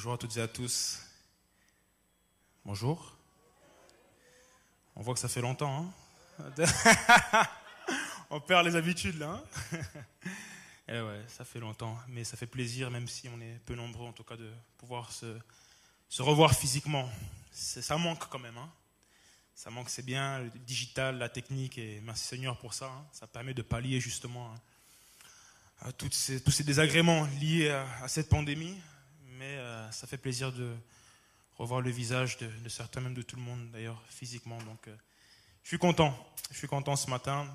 Bonjour à toutes et à tous. Bonjour. On voit que ça fait longtemps. Hein on perd les habitudes là. Hein eh ouais, ça fait longtemps, mais ça fait plaisir, même si on est peu nombreux en tout cas, de pouvoir se, revoir physiquement. Ça manque quand même. Hein ça manque, c'est bien, le digital, la technique, et merci Seigneur pour ça. Ça permet de pallier justement tous ces désagréments liés à, cette pandémie, mais euh, ça fait plaisir de revoir le visage de, certains, même de tout le monde d'ailleurs, physiquement. Donc, euh, je suis content, je suis content ce matin.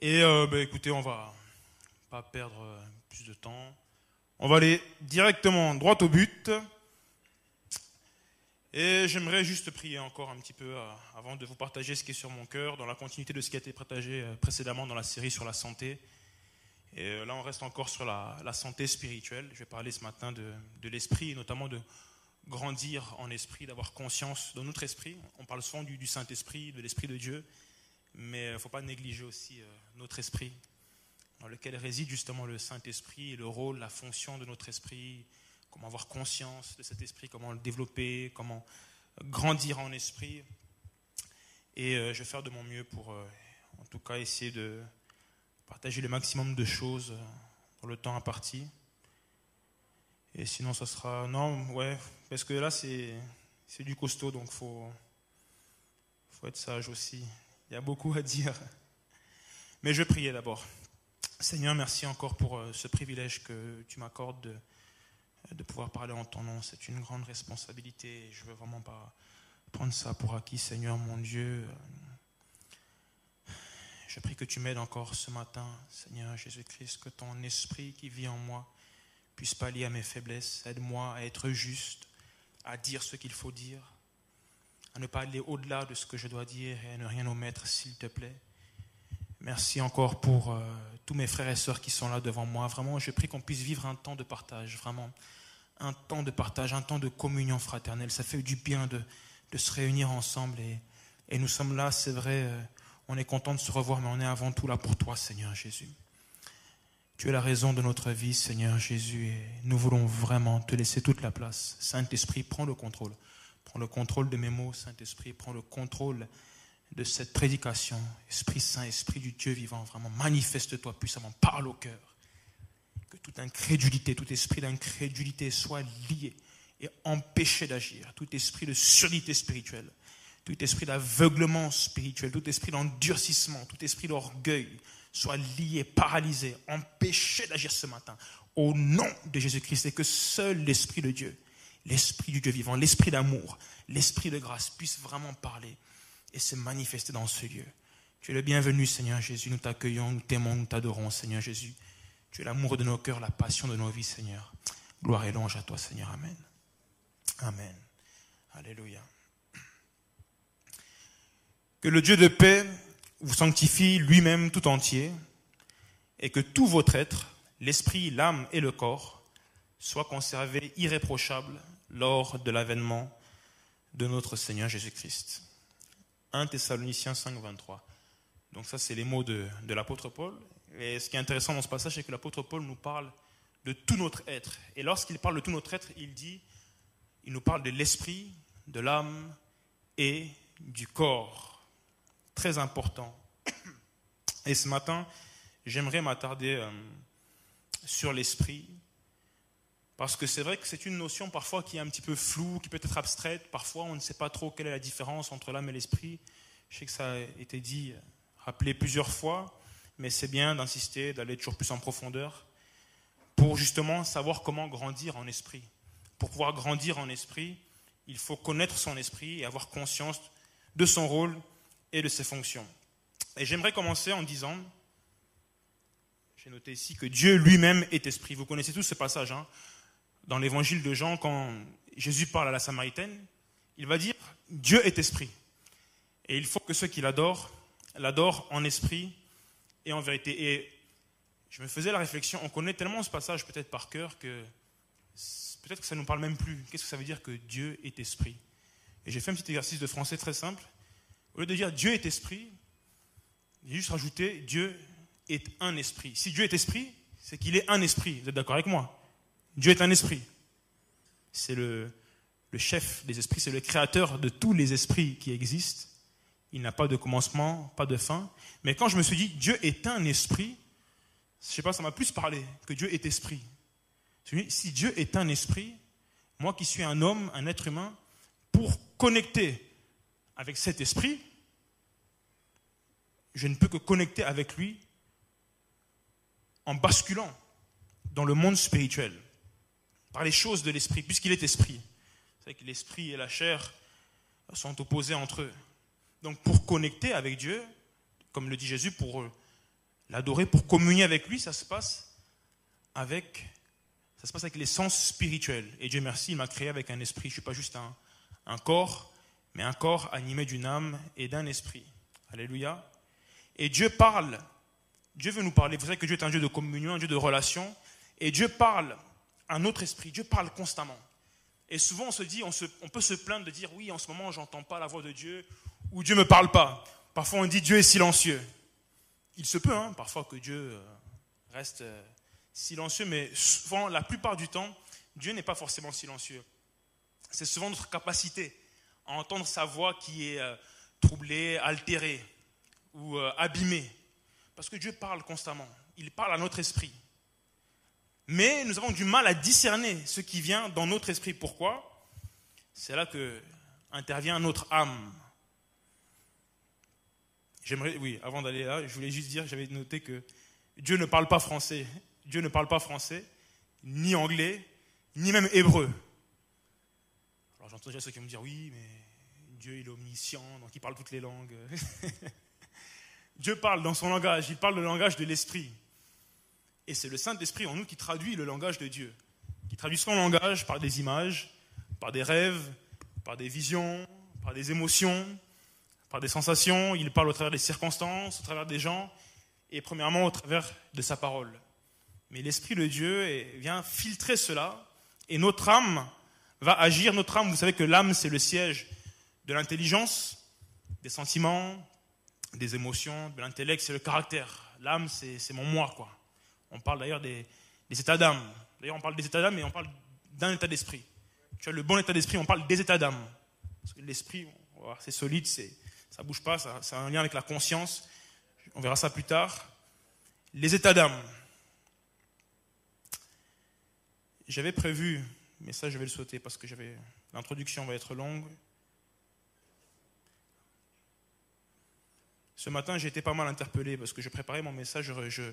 Et euh, bah, écoutez, on va pas perdre plus de temps. On va aller directement droit au but. Et j'aimerais juste prier encore un petit peu avant de vous partager ce qui est sur mon cœur, dans la continuité de ce qui a été partagé précédemment dans la série sur la santé. Et euh, là, on reste encore sur la, santé spirituelle. Je vais parler ce matin de, l'esprit, notamment de grandir en esprit, d'avoir conscience de notre esprit. On parle souvent du, Saint-Esprit, de l'Esprit de Dieu, mais il ne faut pas négliger aussi notre esprit, dans lequel réside justement le Saint-Esprit, le rôle, la fonction de notre esprit, comment avoir conscience de cet esprit, comment le développer, comment grandir en esprit. Et euh, je vais faire de mon mieux pour, euh, en tout cas, essayer de partager le maximum de choses euh, dans le temps imparti. Et sinon, ça sera. Non, ouais, parce que là, c'est, du costaud, donc faut, faut être sage aussi. Il y a beaucoup à dire. Mais je priais d'abord. Seigneur, merci encore pour ce privilège que tu m'accordes de de pouvoir parler en ton nom. C'est une grande responsabilité. Je ne veux vraiment pas prendre ça pour acquis, Seigneur mon Dieu. Je prie que tu m'aides encore ce matin, Seigneur Jésus-Christ, que ton esprit qui vit en moi puisse pallier à mes faiblesses. Aide-moi à être juste, à dire ce qu'il faut dire, à ne pas aller au-delà de ce que je dois dire et à ne rien omettre, s'il te plaît. Merci encore pour euh, tous mes frères et sœurs qui sont là devant moi. Vraiment, je prie qu'on puisse vivre un temps de partage, vraiment. Un temps de partage, un temps de communion fraternelle. Ça fait du bien de, se réunir ensemble. Et, nous sommes là, c'est vrai, euh, on est content de se revoir, mais on est avant tout là pour toi, Seigneur Jésus. Tu es la raison de notre vie, Seigneur Jésus, et nous voulons vraiment te laisser toute la place. Saint-Esprit, prends le contrôle. Prends le contrôle de mes mots, Saint-Esprit, prends le contrôle de cette prédication. Esprit Saint, Esprit du Dieu vivant, vraiment, manifeste-toi puissamment, parle au cœur. Que toute incrédulité, tout esprit d'incrédulité soit lié et empêché d'agir. Tout esprit de surdité spirituelle, tout esprit d'aveuglement spirituel, tout esprit d'endurcissement, tout esprit d'orgueil soit lié, paralysé, empêché d'agir ce matin. Au nom de Jésus-Christ, et que seul l'Esprit de Dieu, l'Esprit du Dieu vivant, l'Esprit d'amour, l'Esprit de grâce puisse vraiment parler et se manifester dans ce lieu. Tu es le bienvenu, Seigneur Jésus. Nous t'accueillons, nous t'aimons, nous t'adorons, Seigneur Jésus. Tu es l'amour de nos cœurs, la passion de nos vies, Seigneur. Gloire et louange à toi, Seigneur. Amen. Amen. Alléluia. Que le Dieu de paix vous sanctifie lui-même tout entier et que tout votre être, l'esprit, l'âme et le corps, soient conservés irréprochables lors de l'avènement de notre Seigneur Jésus-Christ. 1 Thessaloniciens 5, 23. Donc ça, c'est les mots de, l'apôtre Paul. Et ce qui est intéressant dans ce passage, c'est que l'apôtre Paul nous parle de tout notre être. Et lorsqu'il parle de tout notre être, il dit, il nous parle de l'esprit, de l'âme et du corps. Très important. Et ce matin, j'aimerais m'attarder euh, sur l'esprit, parce que c'est vrai que c'est une notion parfois qui est un petit peu floue, qui peut être abstraite. Parfois, on ne sait pas trop quelle est la différence entre l'âme et l'esprit. Je sais que ça a été dit, rappelé plusieurs fois, mais c'est bien d'insister, d'aller toujours plus en profondeur pour justement savoir comment grandir en esprit. Pour pouvoir grandir en esprit, il faut connaître son esprit et avoir conscience de son rôle et de ses fonctions. Et j'aimerais commencer en disant, j'ai noté ici que Dieu lui-même est esprit. Vous connaissez tous ce passage. Hein dans l'évangile de Jean, quand Jésus parle à la Samaritaine, il va dire Dieu est esprit. Et il faut que ceux qui l'adorent l'adorent en esprit et en vérité. Et je me faisais la réflexion, on connaît tellement ce passage peut-être par cœur que peut-être que ça ne nous parle même plus. Qu'est-ce que ça veut dire que Dieu est esprit? Et j'ai fait un petit exercice de français très simple. Au lieu de dire Dieu est esprit, j'ai juste rajouté Dieu est un esprit. Si Dieu est esprit, c'est qu'il est un esprit. Vous êtes d'accord avec moi? Dieu est un esprit. c'est le, chef des esprits, c'est le créateur de tous les esprits qui existent. Il n'a pas de commencement, pas de fin. Mais quand je me suis dit, Dieu est un esprit, je sais pas, ça m'a plus parlé que Dieu est esprit. Si Dieu est un esprit, moi qui suis un homme, un être humain, pour connecter avec cet esprit, je ne peux que connecter avec lui en basculant dans le monde spirituel, par les choses de l'esprit, puisqu'il est esprit. C'est que l'esprit et la chair sont opposés entre eux. Donc pour connecter avec Dieu, comme le dit Jésus, pour l'adorer, pour communier avec lui, ça se passe avec ça se passe avec les sens spirituels. Et Dieu merci, il m'a créé avec un esprit. Je ne suis pas juste un corps, mais un corps animé d'une âme et d'un esprit. Alléluia. Et Dieu parle. Dieu veut nous parler. Vous savez que Dieu est un Dieu de communion, un Dieu de relation. Et Dieu parle à notre esprit. Dieu parle constamment. Et souvent, on se dit, on, peut se plaindre de dire, oui, en ce moment, j'entends pas la voix de Dieu, ou Dieu me parle pas. Parfois, on dit, Dieu est silencieux. Il se peut, hein, parfois, que Dieu euh, reste euh, silencieux, mais souvent, la plupart du temps, Dieu n'est pas forcément silencieux. C'est souvent notre capacité à entendre sa voix qui est euh, troublée, altérée ou euh, abîmée. Parce que Dieu parle constamment. Il parle à notre esprit. Mais nous avons du mal à discerner ce qui vient dans notre esprit. Pourquoi? C'est là que intervient notre âme. J'aimerais, oui, avant d'aller là, je voulais juste dire, j'avais noté que Dieu ne parle pas français. Dieu ne parle pas français, ni anglais, ni même hébreu. Alors j'entends déjà ceux qui vont me dire oui, mais Dieu il est omniscient, donc il parle toutes les langues. Dieu parle dans son langage, il parle le langage de l'esprit. Et c'est le Saint-Esprit en nous qui traduit le langage de Dieu, qui traduit son langage par des images, par des rêves, par des visions, par des émotions, par des sensations. Il parle au travers des circonstances, au travers des gens, et premièrement au travers de sa parole. Mais l'Esprit de Dieu vient filtrer cela et notre âme va agir. Notre âme, vous savez que l'âme, c'est le siège de l'intelligence, des sentiments, des émotions, de l'intellect, c'est le caractère. L'âme, c'est mon moi, quoi. On parle d'ailleurs des, états d'âme. D'ailleurs, on parle des états d'âme, mais on parle d'un état d'esprit. Tu as le bon état d'esprit, on parle des états d'âme. l'esprit, c'est solide, ça bouge pas, ça a un lien avec la conscience. On verra ça plus tard. Les états d'âme. J'avais prévu, mais ça je vais le sauter parce que l'introduction va être longue. Ce matin, j'ai été pas mal interpellé parce que je préparais mon message, je,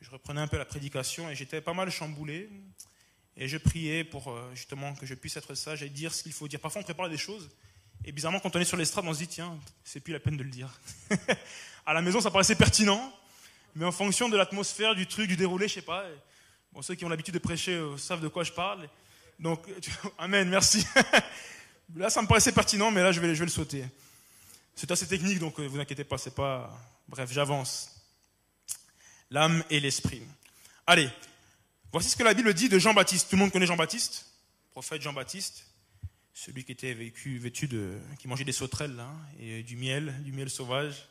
je, reprenais un peu la prédication et j'étais pas mal chamboulé. Et je priais pour euh, justement que je puisse être sage et dire ce qu'il faut dire. Parfois, on prépare des choses et bizarrement, quand on est sur l'estrade, on se dit tiens, c'est plus la peine de le dire. à la maison, ça paraissait pertinent, mais en fonction de l'atmosphère, du truc, du déroulé, je sais pas, Bon, ceux qui ont l'habitude de prêcher euh, savent de quoi je parle. Donc, Amen, merci. là, ça me paraissait pertinent, mais là, je vais, je le sauter. C'est assez technique, donc euh, vous inquiétez pas, c'est pas. Bref, j'avance. L'âme et l'esprit. Allez, voici ce que la Bible dit de Jean-Baptiste. Tout le monde connaît Jean-Baptiste? Prophète Jean-Baptiste celui qui était vécu, vêtu de, qui mangeait des sauterelles hein, et du miel, du miel sauvage,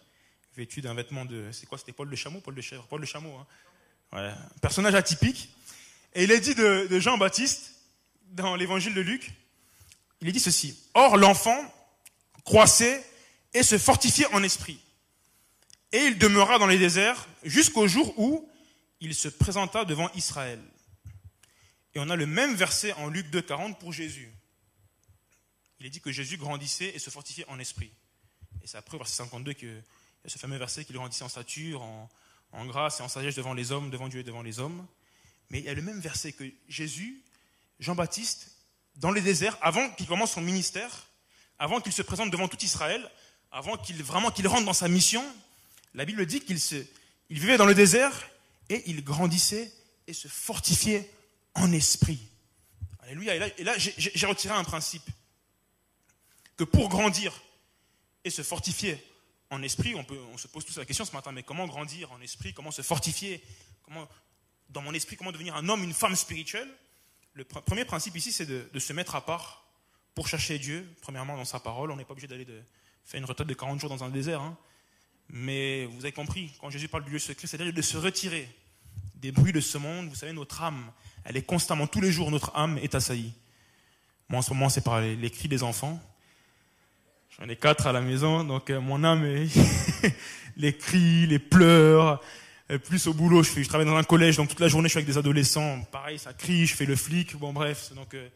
vêtu d'un vêtement de, c'est quoi, c'était Paul de chameau, Paul de chèvre, Paul de chameau, hein, un personnage atypique. Et il est dit de, Jean-Baptiste, dans l'évangile de Luc, il est dit ceci. Or, l'enfant croissait et se fortifiait en esprit. Et il demeura dans les déserts jusqu'au jour où il se présenta devant Israël. Et on a le même verset en Luc 2,40 pour Jésus. Il est dit que Jésus grandissait et se fortifiait en esprit. Et c'est après, verset 52, qu'il y a ce fameux verset qu'il grandissait en stature, en, en grâce et en sagesse devant les hommes, devant Dieu et devant les hommes. Mais il y a le même verset que Jésus, Jean-Baptiste, dans les déserts, avant qu'il commence son ministère, avant qu'il se présente devant tout Israël, avant qu'il vraiment qu'il rentre dans sa mission, la Bible dit qu'il il vivait dans le désert et il grandissait et se fortifiait en esprit. Alléluia. Et là, j'ai retiré un principe que pour grandir et se fortifier en esprit, on, peut, on se pose tous la question ce matin, mais comment grandir en esprit, comment se fortifier, comment, dans mon esprit, comment devenir un homme, une femme spirituelle? Le premier principe ici, c'est de, se mettre à part pour chercher Dieu, premièrement dans sa parole. On n'est pas obligé d'aller faire une retraite de 40 jours dans un désert. Hein. Mais vous avez compris, quand Jésus parle du lieu secret, c'est-à-dire de se retirer des bruits de ce monde. Vous savez, notre âme, elle est constamment, tous les jours, notre âme est assaillie. Moi, en ce moment, c'est par les, cris des enfants. J'en ai quatre à la maison, donc euh, mon âme, est les cris, les pleurs. Plus au boulot, je, je travaille dans un collège, donc toute la journée, je suis avec des adolescents. Pareil, ça crie, je fais le flic. Bon, bref, donc euh,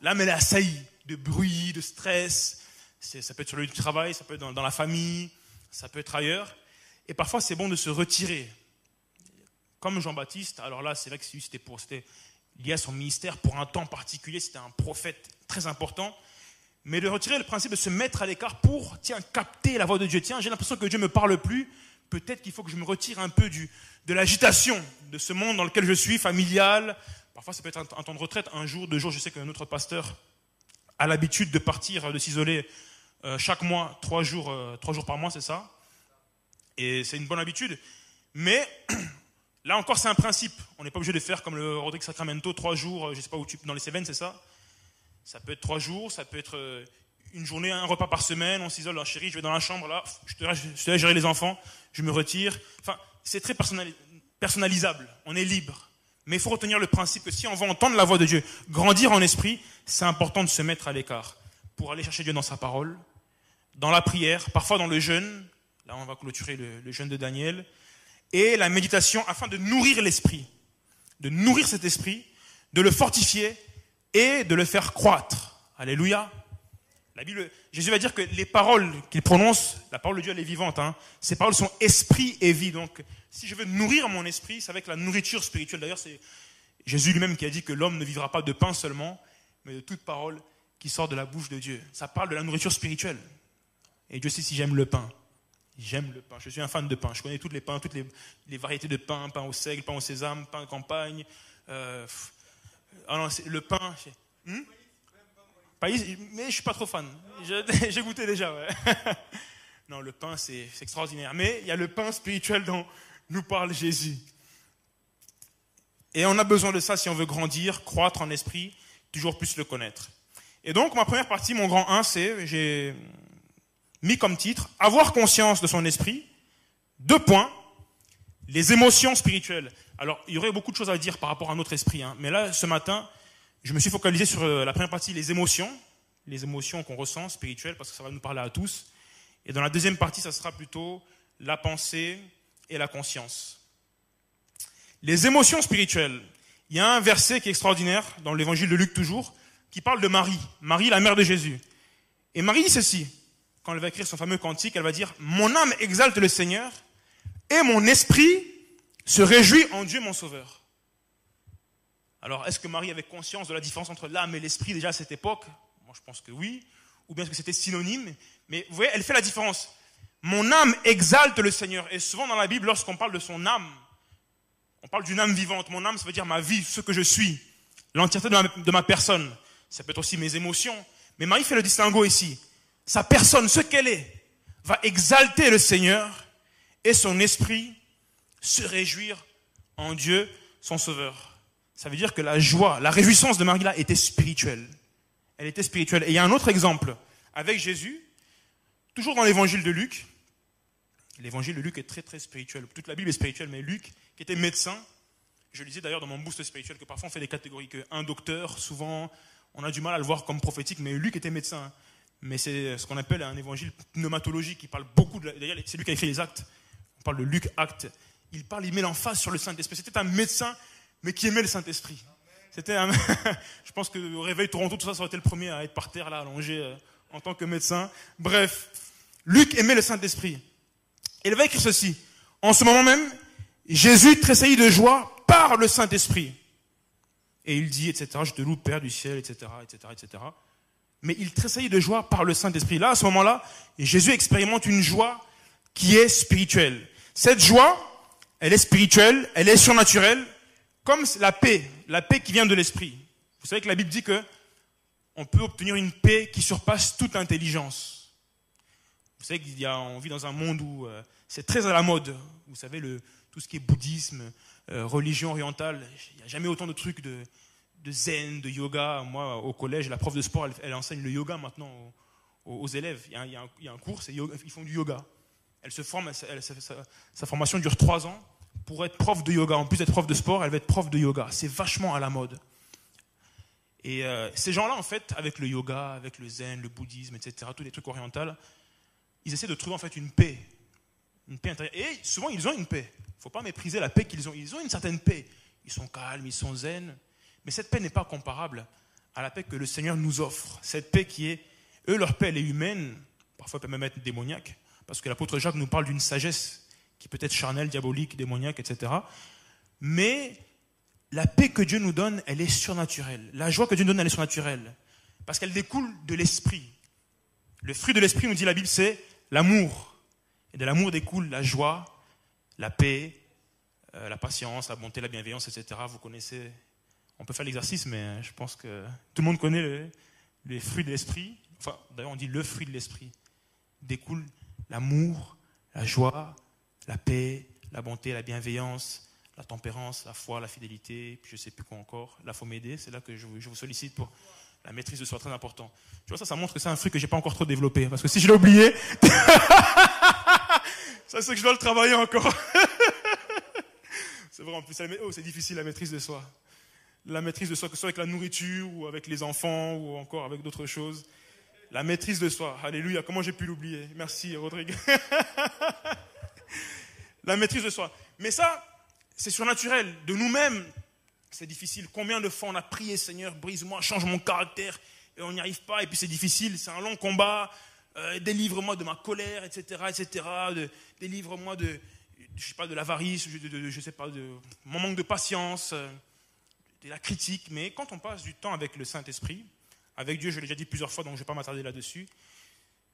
l'âme, elle est assaillie de bruit, de stress. Ça peut être sur le lieu du travail, ça peut être dans, dans la famille, ça peut être ailleurs. Et parfois, c'est bon de se retirer. Comme Jean-Baptiste, alors là, c'est vrai que c'était pour, c'était lié à son ministère pour un temps particulier, c'était un prophète très important. Mais de retirer le principe de se mettre à l'écart pour, tiens, capter la voix de Dieu. Tiens, j'ai l'impression que Dieu ne me parle plus. Peut-être qu'il faut que je me retire un peu de l'agitation de ce monde dans lequel je suis, familial. Parfois, ça peut être un, temps de retraite, un jour, deux jours. Je sais que notre pasteur a l'habitude de partir, de s'isoler euh, chaque mois, trois jours, euh, trois jours par mois, c'est ça. Et c'est une bonne habitude. Mais là encore, c'est un principe. On n'est pas obligé de faire comme le Rodrigue Sacramento, trois jours, euh, je ne sais pas où tu dans les Cévennes, c'est ça Ça peut être trois jours, ça peut être une journée, un repas par semaine, on s'isole, chérie, je vais dans la chambre, là, je te, laisse, gérer les enfants, je me retire. Enfin, c'est très personnalisable, on est libre. Mais il faut retenir le principe que si on veut entendre la voix de Dieu, grandir en esprit, c'est important de se mettre à l'écart pour aller chercher Dieu dans sa parole, dans la prière, parfois dans le jeûne, Là, on va clôturer le, jeûne de Daniel. Et la méditation afin de nourrir l'esprit, de nourrir cet esprit, de le fortifier et de le faire croître. Alléluia. La Bible, Jésus va dire que les paroles qu'il prononce, la parole de Dieu, elle est vivante. Hein. Ces paroles sont esprit et vie. Donc, si je veux nourrir mon esprit, c'est avec la nourriture spirituelle. D'ailleurs, c'est Jésus lui-même qui a dit que l'homme ne vivra pas de pain seulement, mais de toute parole qui sort de la bouche de Dieu. Ça parle de la nourriture spirituelle. Et Dieu sait si j'aime le pain. J'aime le pain. Je suis un fan de pain. Je connais toutes les pains, toutes les, variétés de pain, pain au seigle, pain au sésame, pain campagne. Euh, ah le pain. Mais je suis pas trop fan. J'ai goûté déjà. non, le pain c'est extraordinaire. Mais il y a le pain spirituel dont nous parle Jésus. Et on a besoin de ça si on veut grandir, croître en esprit, toujours plus le connaître. Et donc ma première partie, mon grand 1, c'est j'ai mis comme titre Avoir conscience de son esprit. Deux points. Les émotions spirituelles. Alors, il y aurait beaucoup de choses à dire par rapport à notre esprit, hein. mais là, ce matin, je me suis focalisé sur euh, la première partie, les émotions, les émotions qu'on ressent spirituelles, parce que ça va nous parler à tous. Et dans la deuxième partie, ça sera plutôt la pensée et la conscience. Les émotions spirituelles. Il y a un verset qui est extraordinaire, dans l'évangile de Luc toujours, qui parle de Marie, Marie, la mère de Jésus. Et Marie dit ceci, quand elle va écrire son fameux cantique, elle va dire Mon âme exalte le Seigneur et mon esprit se réjouit en Dieu mon Sauveur. Alors, est-ce que Marie avait conscience de la différence entre l'âme et l'esprit déjà à cette époque? Moi, je pense que oui. Ou bien est-ce que c'était synonyme? Mais vous voyez, elle fait la différence. Mon âme exalte le Seigneur. Et souvent dans la Bible, lorsqu'on parle de son âme, on parle d'une âme vivante. Mon âme, ça veut dire ma vie, ce que je suis, l'entièreté de ma, personne. Ça peut être aussi mes émotions. Mais Marie fait le distinguo ici sa personne, ce qu'elle est, va exalter le Seigneur et son esprit se réjouir en Dieu, son Sauveur. Ça veut dire que la joie, la réjouissance de Marie là était spirituelle. Elle était spirituelle. Et il y a un autre exemple avec Jésus, toujours dans l'évangile de Luc. L'évangile de Luc est très très spirituel. Toute la Bible est spirituelle, mais Luc, qui était médecin, je lisais d'ailleurs dans mon boost spirituel que parfois on fait des catégories, qu'un docteur, souvent, on a du mal à le voir comme prophétique, mais Luc était médecin mais c'est ce qu'on appelle un évangile pneumatologique. qui parle beaucoup de. D'ailleurs, c'est lui qui a écrit les actes. On parle de Luc, acte. Il parle, il met l'emphase sur le Saint-Esprit. C'était un médecin, mais qui aimait le Saint-Esprit. C'était un. Je pense que au réveil Toronto, tout ça, ça aurait été le premier à être par terre, là, allongé euh, en tant que médecin. Bref, Luc aimait le Saint-Esprit. Il va écrire ceci. En ce moment même, Jésus tressaillit de joie par le Saint-Esprit. Et il dit, etc., je te loue, Père du ciel, etc., etc., etc mais il tressaillit de joie par le Saint-Esprit. Là, à ce moment-là, Jésus expérimente une joie qui est spirituelle. Cette joie, elle est spirituelle, elle est surnaturelle, comme la paix, la paix qui vient de l'esprit. Vous savez que la Bible dit que on peut obtenir une paix qui surpasse toute intelligence. Vous savez qu'il y a, vit dans un monde où euh, c'est très à la mode. Vous savez, le, tout ce qui est bouddhisme, euh, religion orientale, il n'y a jamais autant de trucs de, de zen, de yoga. Moi, au collège, la prof de sport, elle, enseigne le yoga maintenant aux, élèves. Il y, a, un, cours, ils font du yoga. Elle se forme, sa, formation dure trois ans pour être prof de yoga. En plus d'être prof de sport, elle va être prof de yoga. C'est vachement à la mode. Et euh, ces gens-là, en fait, avec le yoga, avec le zen, le bouddhisme, etc., tous les trucs orientaux, ils essaient de trouver en fait une paix. Une paix intérieure. Et souvent, ils ont une paix. Il ne faut pas mépriser la paix qu'ils ont. Ils ont une certaine paix. Ils sont calmes, ils sont zen. Mais cette paix n'est pas comparable à la paix que le Seigneur nous offre. Cette paix qui est, eux, leur paix, elle est humaine. Parfois, elle peut même être démoniaque. Parce que l'apôtre Jacques nous parle d'une sagesse qui peut être charnelle, diabolique, démoniaque, etc. Mais la paix que Dieu nous donne, elle est surnaturelle. La joie que Dieu nous donne, elle est surnaturelle. Parce qu'elle découle de l'esprit. Le fruit de l'esprit, nous dit la Bible, c'est l'amour. Et de l'amour découle la joie, la paix, euh, la patience, la bonté, la bienveillance, etc. Vous connaissez, on peut faire l'exercice, mais je pense que tout le monde connaît les fruits de l'esprit. Enfin, d'ailleurs, on dit le fruit de l'esprit. Découle l'amour, la joie, la paix, la bonté, la bienveillance, la tempérance, la foi, la fidélité, puis je ne sais plus quoi encore, la m'aider, c'est là que je vous, sollicite pour la maîtrise de soi, très important. Tu vois, ça, ça montre que c'est un fruit que j'ai pas encore trop développé, parce que si je l'ai oublié, ça c'est que je dois le travailler encore. c'est vrai, en plus, oh, c'est difficile la maîtrise de soi. La maîtrise de soi, que ce soit avec la nourriture, ou avec les enfants, ou encore avec d'autres choses. La maîtrise de soi. Alléluia, comment j'ai pu l'oublier? Merci, Rodrigue. la maîtrise de soi. Mais ça, c'est surnaturel. De nous-mêmes, c'est difficile. Combien de fois on a prié, Seigneur, brise-moi, change mon caractère, et on n'y arrive pas, et puis c'est difficile, c'est un long combat. Euh, délivre-moi de ma colère, etc., etc. délivre-moi de, je sais pas, de l'avarice, de, je sais pas, de mon manque de patience, euh, de la critique. Mais quand on passe du temps avec le Saint-Esprit, avec Dieu, je l'ai déjà dit plusieurs fois, donc je ne vais pas m'attarder là-dessus.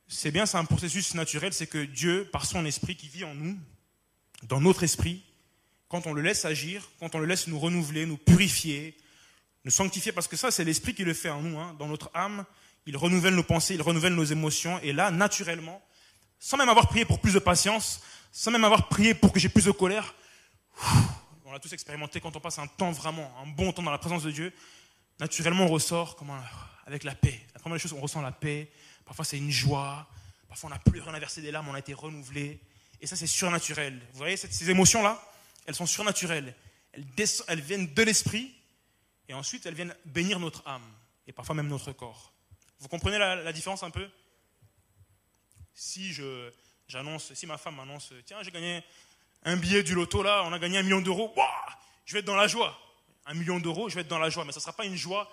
C'est bien, c'est un processus naturel, c'est que Dieu, par son esprit qui vit en nous, dans notre esprit, quand on le laisse agir, quand on le laisse nous renouveler, nous purifier, nous sanctifier, parce que ça, c'est l'esprit qui le fait en nous, hein. dans notre âme, il renouvelle nos pensées, il renouvelle nos émotions, et là, naturellement, sans même avoir prié pour plus de patience, sans même avoir prié pour que j'ai plus de colère, on l'a tous expérimenté quand on passe un temps vraiment, un bon temps dans la présence de Dieu, naturellement on ressort comment, avec la paix. La première chose, on ressent la paix, parfois c'est une joie, parfois on n'a plus rien à verser des larmes, on a été renouvelé, et ça c'est surnaturel. Vous voyez ces émotions-là elles sont surnaturelles. Elles, viennent de l'esprit et ensuite elles viennent bénir notre âme et parfois même notre corps. Vous comprenez la, différence un peu? Si j'annonce, si ma femme m'annonce, tiens, j'ai gagné un billet du loto là, on a gagné un million d'euros, je vais être dans la joie. Un million d'euros, je vais être dans la joie, mais ça ne sera pas une joie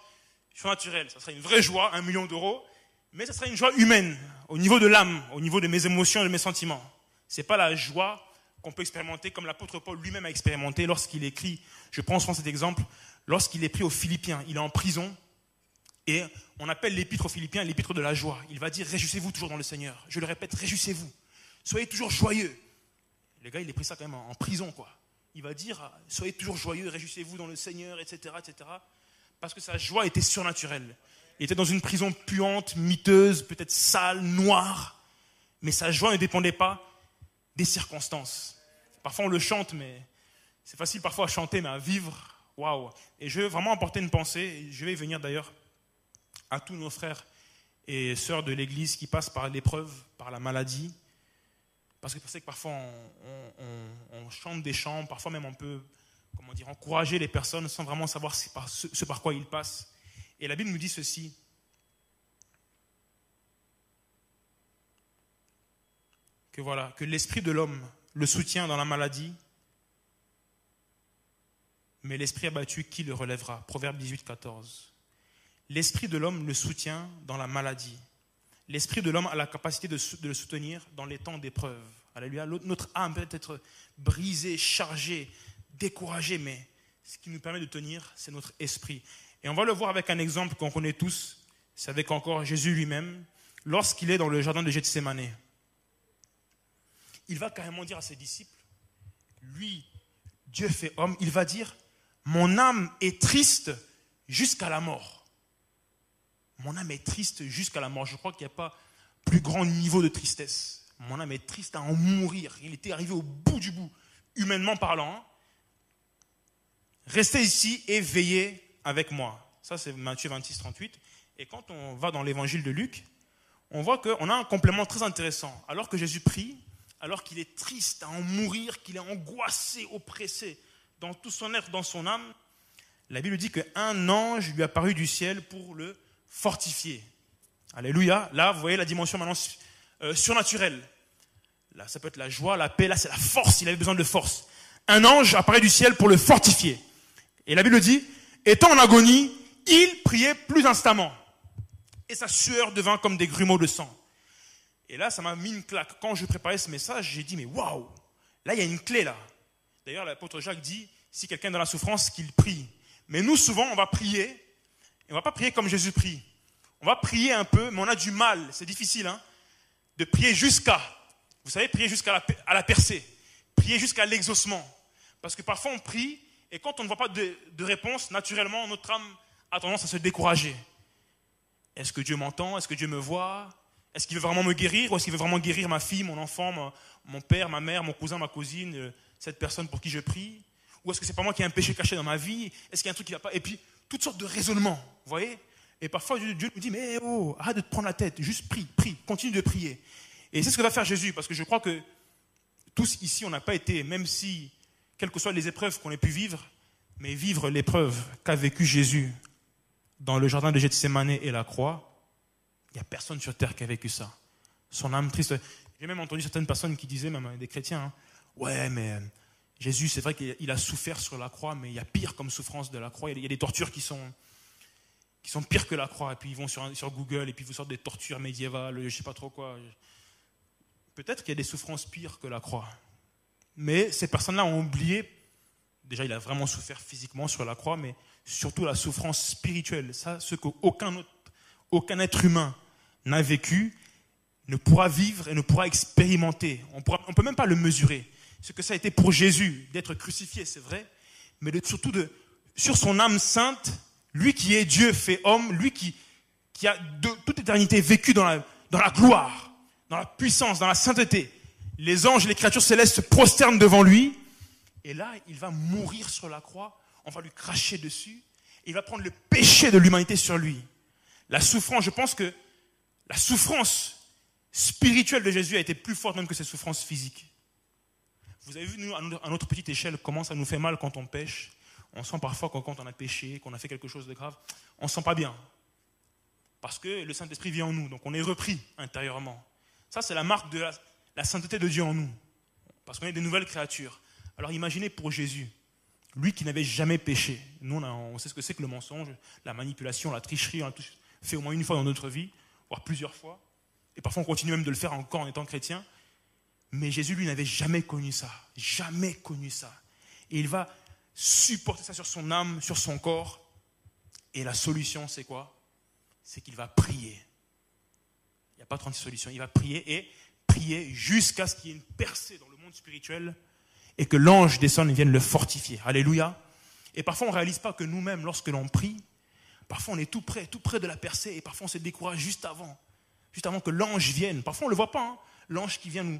surnaturelle, ça sera une vraie joie, un million d'euros, mais ça sera une joie humaine, au niveau de l'âme, au niveau de mes émotions et de mes sentiments. Ce n'est pas la joie qu'on peut expérimenter, comme l'apôtre Paul lui-même a expérimenté lorsqu'il écrit, je prends souvent cet exemple, lorsqu'il est pris aux Philippiens, il est en prison, et on appelle l'épître aux Philippiens l'épître de la joie. Il va dire, réjouissez-vous toujours dans le Seigneur. Je le répète, réjouissez-vous. Soyez toujours joyeux. Le gars, il est pris ça quand même en prison, quoi. Il va dire, soyez toujours joyeux, réjouissez-vous dans le Seigneur, etc., etc. Parce que sa joie était surnaturelle. Il était dans une prison puante, miteuse, peut-être sale, noire. Mais sa joie ne dépendait pas des circonstances. Parfois on le chante, mais c'est facile parfois à chanter, mais à vivre, waouh. Et je veux vraiment apporter une pensée, je vais venir d'ailleurs à tous nos frères et sœurs de l'Église qui passent par l'épreuve, par la maladie. Parce que c'est que parfois on, chante des chants, parfois même on peut comment dire, encourager les personnes sans vraiment savoir ce par quoi ils passent. Et la Bible nous dit ceci, que voilà, que l'esprit de l'homme le soutient dans la maladie, mais l'esprit abattu, qui le relèvera? Proverbe 18, 14. L'esprit de l'homme le soutient dans la maladie. L'esprit de l'homme a la capacité de, le soutenir dans les temps d'épreuve. Alléluia. Notre âme peut être brisée, chargée, découragée, mais ce qui nous permet de tenir, c'est notre esprit. Et on va le voir avec un exemple qu'on connaît tous. C'est avec encore Jésus lui-même, lorsqu'il est dans le jardin de Gethsemane il va carrément dire à ses disciples, lui, Dieu fait homme, il va dire, mon âme est triste jusqu'à la mort. Mon âme est triste jusqu'à la mort. Je crois qu'il n'y a pas plus grand niveau de tristesse. Mon âme est triste à en mourir. Il était arrivé au bout du bout, humainement parlant. Restez ici et veillez avec moi. Ça, c'est Matthieu 26, 38. Et quand on va dans l'évangile de Luc, on voit qu'on a un complément très intéressant. Alors que Jésus prie, alors qu'il est triste à en mourir, qu'il est angoissé, oppressé dans tout son être, dans son âme, la Bible dit qu'un ange lui a paru du ciel pour le fortifier. Alléluia. Là, vous voyez la dimension maintenant euh, surnaturelle. Là, ça peut être la joie, la paix. Là, c'est la force. Il avait besoin de force. Un ange apparaît du ciel pour le fortifier. Et la Bible dit, étant en agonie, il priait plus instamment. Et sa sueur devint comme des grumeaux de sang. Et là, ça m'a mis une claque. Quand je préparais ce message, j'ai dit, mais waouh, là, il y a une clé là. D'ailleurs, l'apôtre Jacques dit, si quelqu'un est dans la souffrance, qu'il prie. Mais nous, souvent, on va prier, et on va pas prier comme Jésus prie. On va prier un peu, mais on a du mal, c'est difficile, hein, de prier jusqu'à, vous savez, prier jusqu'à la, à la percée, prier jusqu'à l'exaucement. Parce que parfois on prie, et quand on ne voit pas de, de réponse, naturellement, notre âme a tendance à se décourager. Est-ce que Dieu m'entend? Est-ce que Dieu me voit? Est-ce qu'il veut vraiment me guérir Ou est-ce qu'il veut vraiment guérir ma fille, mon enfant, mon père, ma mère, mon cousin, ma cousine, euh, cette personne pour qui je prie? Ou est-ce que c'est pas moi qui ai un péché caché dans ma vie? Est-ce qu'il y a un truc qui va pas? Et puis, toutes sortes de raisonnements, vous voyez? Et parfois, Dieu nous dit, mais oh, arrête de te prendre la tête, juste prie, prie, continue de prier. Et c'est ce que va faire Jésus, parce que je crois que tous ici, on n'a pas été, même si, quelles que soient les épreuves qu'on ait pu vivre, mais vivre l'épreuve qu'a vécu Jésus dans le jardin de Gethsemane et la croix, il n'y a personne sur terre qui a vécu ça. Son âme triste. J'ai même entendu certaines personnes qui disaient, même des chrétiens, hein, ouais, mais euh, Jésus, c'est vrai qu'il a souffert sur la croix, mais il y a pire comme souffrance de la croix. Il y a des tortures qui sont, qui sont pires que la croix. Et puis ils vont sur, sur Google et puis vous sortent des tortures médiévales, je ne sais pas trop quoi. Peut-être qu'il y a des souffrances pires que la croix. Mais ces personnes-là ont oublié, déjà il a vraiment souffert physiquement sur la croix, mais surtout la souffrance spirituelle. Ça, ce qu'aucun aucun être humain n'a vécu, ne pourra vivre et ne pourra expérimenter. On ne peut même pas le mesurer. Ce que ça a été pour Jésus d'être crucifié, c'est vrai, mais surtout de, sur son âme sainte, lui qui est Dieu fait homme, lui qui, qui a de toute éternité vécu dans la, dans la gloire, dans la puissance, dans la sainteté. Les anges, les créatures célestes se prosternent devant lui. Et là, il va mourir sur la croix. On va lui cracher dessus. Et il va prendre le péché de l'humanité sur lui. La souffrance, je pense que la souffrance spirituelle de Jésus a été plus forte même que ses souffrances physiques. Vous avez vu, nous, à notre petite échelle, comment ça nous fait mal quand on pêche. On sent parfois que quand on a péché, qu'on a fait quelque chose de grave, on ne sent pas bien. Parce que le Saint-Esprit vit en nous, donc on est repris intérieurement. Ça, c'est la marque de la, sainteté de Dieu en nous. Parce qu'on est des nouvelles créatures. Alors imaginez pour Jésus, lui qui n'avait jamais péché. Nous, on, sait ce que c'est que le mensonge, la manipulation, la tricherie. On l'a fait au moins une fois dans notre vie, plusieurs fois. Et parfois, on continue même de le faire encore en étant chrétien. Mais Jésus, lui, n'avait jamais connu ça. Jamais connu ça. Et il va supporter ça sur son âme, sur son corps. Et la solution, c'est quoi? C'est qu'il va prier. Il n'y a pas 36 solutions. Il va prier et prier jusqu'à ce qu'il y ait une percée dans le monde spirituel et que l'ange descende et vienne le fortifier. Alléluia. Et parfois, on ne réalise pas que nous-mêmes, lorsque l'on prie, parfois on est tout près, tout près de la percée, et parfois on se décourage juste avant, juste avant que l'ange vienne. Parfois on ne le voit pas, hein. l'ange qui vient nous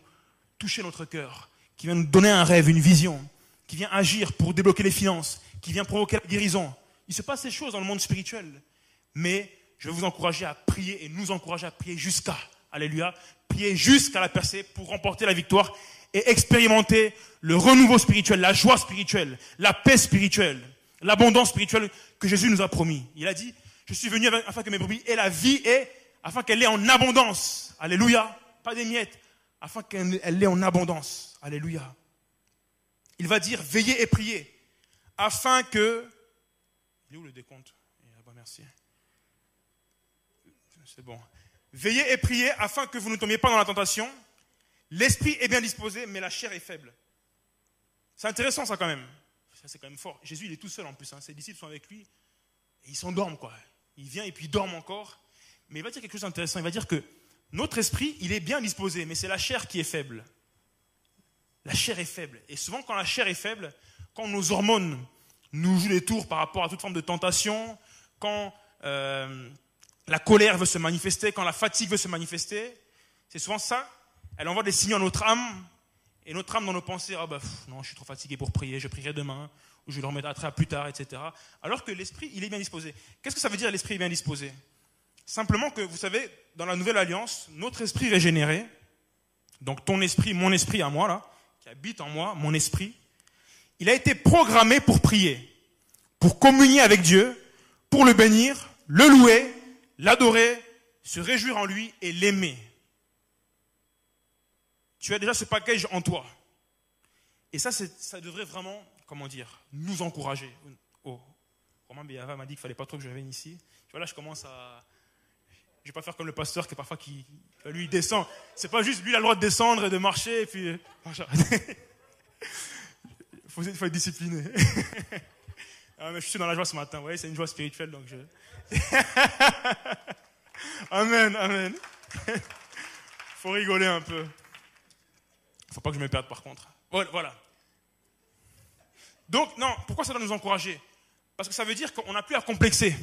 toucher notre cœur, qui vient nous donner un rêve, une vision, qui vient agir pour débloquer les finances, qui vient provoquer la guérison. Il se passe ces choses dans le monde spirituel. Mais je vais vous encourager à prier et nous encourager à prier jusqu'à, alléluia, prier jusqu'à la percée pour remporter la victoire et expérimenter le renouveau spirituel, la joie spirituelle, la paix spirituelle, l'abondance spirituelle que Jésus nous a promis. Il a dit, je suis venu afin que mes brebis aient la vie et afin qu'elle ait en abondance. Alléluia. Pas des miettes, afin qu'elle l'ait en abondance. Alléluia. Il va dire veillez et priez, afin que. Il est où le décompte eh, Merci. C'est bon. Veillez et priez afin que vous ne tombiez pas dans la tentation. L'esprit est bien disposé, mais la chair est faible. C'est intéressant ça quand même. C'est quand même fort. Jésus il est tout seul en plus. Hein. Ses disciples sont avec lui et ils s'endorment quoi. Il vient et puis il dorment encore. Mais il va dire quelque chose d'intéressant. Il va dire que notre esprit, il est bien disposé, mais c'est la chair qui est faible. La chair est faible. Et souvent, quand la chair est faible, quand nos hormones nous jouent des tours par rapport à toute forme de tentation, quand euh, la colère veut se manifester, quand la fatigue veut se manifester, c'est souvent ça. Elle envoie des signaux à notre âme, et notre âme dans nos pensées, ah bah non, je suis trop fatigué pour prier, je prierai demain, ou je le remettrai à plus tard, etc. Alors que l'esprit, il est bien disposé. Qu'est-ce que ça veut dire l'esprit est bien disposé? Simplement que, vous savez, dans la nouvelle alliance, notre esprit régénéré, donc ton esprit, mon esprit à moi, là, qui habite en moi, mon esprit, il a été programmé pour prier, pour communier avec Dieu, pour le bénir, le louer, l'adorer, se réjouir en lui et l'aimer. Tu as déjà ce package en toi. Et ça, ça devrait vraiment, comment dire, nous encourager. Oh, Romain Béava m'a dit qu'il fallait pas trop que je vienne ici. Tu vois, là, je commence à. Je vais pas faire comme le pasteur qui parfois qui, lui, il descend. C'est pas juste lui, il a le droit de descendre et de marcher puis. Il faut, faut, être discipliné. ah, mais je suis dans la joie ce matin. Vous voyez, c'est une joie spirituelle, donc je. amen, amen. faut rigoler un peu. Faut pas que je me perde par contre. Voilà. Donc, non, pourquoi ça doit nous encourager? Parce que ça veut dire qu'on n'a plus à complexer.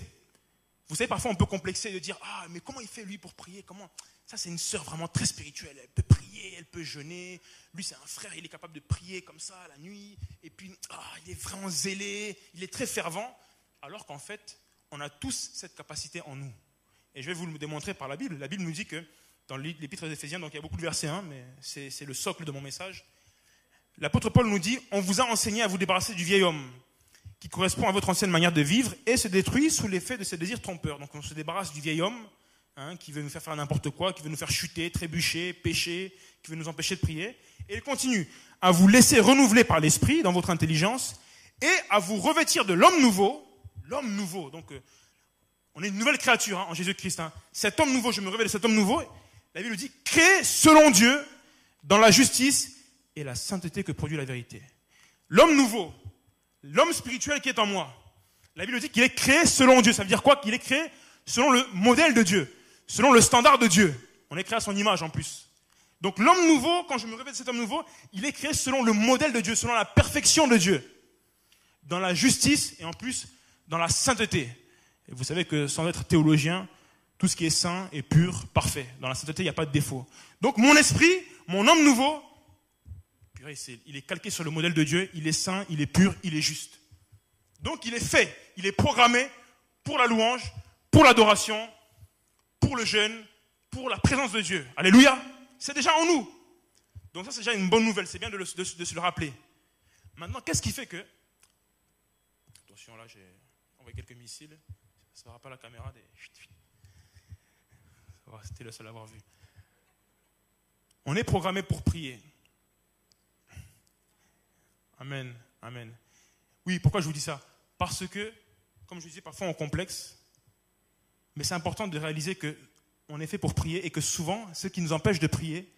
Vous savez, parfois on peut complexer de dire Ah, mais comment il fait lui pour prier? Comment? Ça, c'est une sœur vraiment très spirituelle. Elle peut prier, elle peut jeûner. Lui, c'est un frère, il est capable de prier comme ça la nuit. Et puis, ah, il est vraiment zélé, il est très fervent. Alors qu'en fait, on a tous cette capacité en nous. Et je vais vous le démontrer par la Bible. La Bible nous dit que dans l'épître des Éphésiens, donc il y a beaucoup de versets, hein, mais c'est le socle de mon message. L'apôtre Paul nous dit, on vous a enseigné à vous débarrasser du vieil homme, qui correspond à votre ancienne manière de vivre, et se détruit sous l'effet de ses désirs trompeurs. Donc on se débarrasse du vieil homme, hein, qui veut nous faire faire n'importe quoi, qui veut nous faire chuter, trébucher, pécher, qui veut nous empêcher de prier. Et il continue à vous laisser renouveler par l'esprit dans votre intelligence, et à vous revêtir de l'homme nouveau, l'homme nouveau. Donc euh, on est une nouvelle créature hein, en Jésus-Christ. Hein. Cet homme nouveau, je me révèle cet homme nouveau. La Bible dit, créé selon Dieu, dans la justice et la sainteté que produit la vérité. L'homme nouveau, l'homme spirituel qui est en moi, la Bible dit qu'il est créé selon Dieu. Ça veut dire quoi Qu'il est créé selon le modèle de Dieu, selon le standard de Dieu. On est créé à son image en plus. Donc l'homme nouveau, quand je me révèle de cet homme nouveau, il est créé selon le modèle de Dieu, selon la perfection de Dieu, dans la justice et en plus dans la sainteté. Et vous savez que sans être théologien, tout ce qui est saint est pur, parfait. Dans la sainteté, il n'y a pas de défaut. Donc mon esprit, mon homme nouveau, il est calqué sur le modèle de Dieu, il est saint, il est pur, il est juste. Donc il est fait, il est programmé pour la louange, pour l'adoration, pour le jeûne, pour la présence de Dieu. Alléluia. C'est déjà en nous. Donc ça, c'est déjà une bonne nouvelle. C'est bien de, se le rappeler. Maintenant, qu'est-ce qui fait que... Attention, là, j'ai envoyé quelques missiles. Ça ne verra pas la caméra. Des... C'était le seul à avoir vu. On est programmé pour prier. Amen. Amen. Oui, pourquoi je vous dis ça? Parce que, comme je disais, parfois on complexe, mais c'est important de réaliser que on est fait pour prier et que souvent, ce qui nous empêche de prier,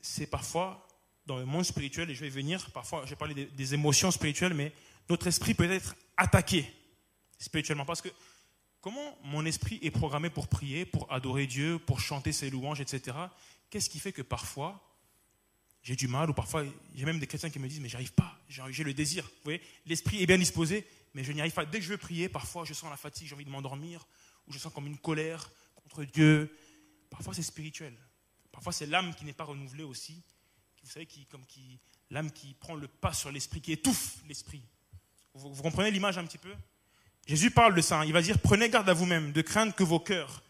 c'est parfois dans le monde spirituel, et je vais venir, parfois, je vais parler des, des émotions spirituelles, mais notre esprit peut être attaqué spirituellement. Parce que comment mon esprit est programmé pour prier, pour adorer Dieu, pour chanter ses louanges, etc. Qu'est-ce qui fait que parfois, j'ai du mal, ou parfois, j'ai même des chrétiens qui me disent, mais j'arrive pas, j'ai le désir. Vous voyez, l'esprit est bien disposé, mais je n'y arrive pas. Dès que je veux prier, parfois, je sens la fatigue, j'ai envie de m'endormir, ou je sens comme une colère contre Dieu. Parfois, c'est spirituel. Parfois, c'est l'âme qui n'est pas renouvelée aussi. Vous savez, qui, comme qui, l'âme qui prend le pas sur l'esprit, qui étouffe l'esprit. Vous, vous, comprenez l'image un petit peu? Jésus parle de ça. Hein. Il va dire, prenez garde à vous-même de craindre que vos cœurs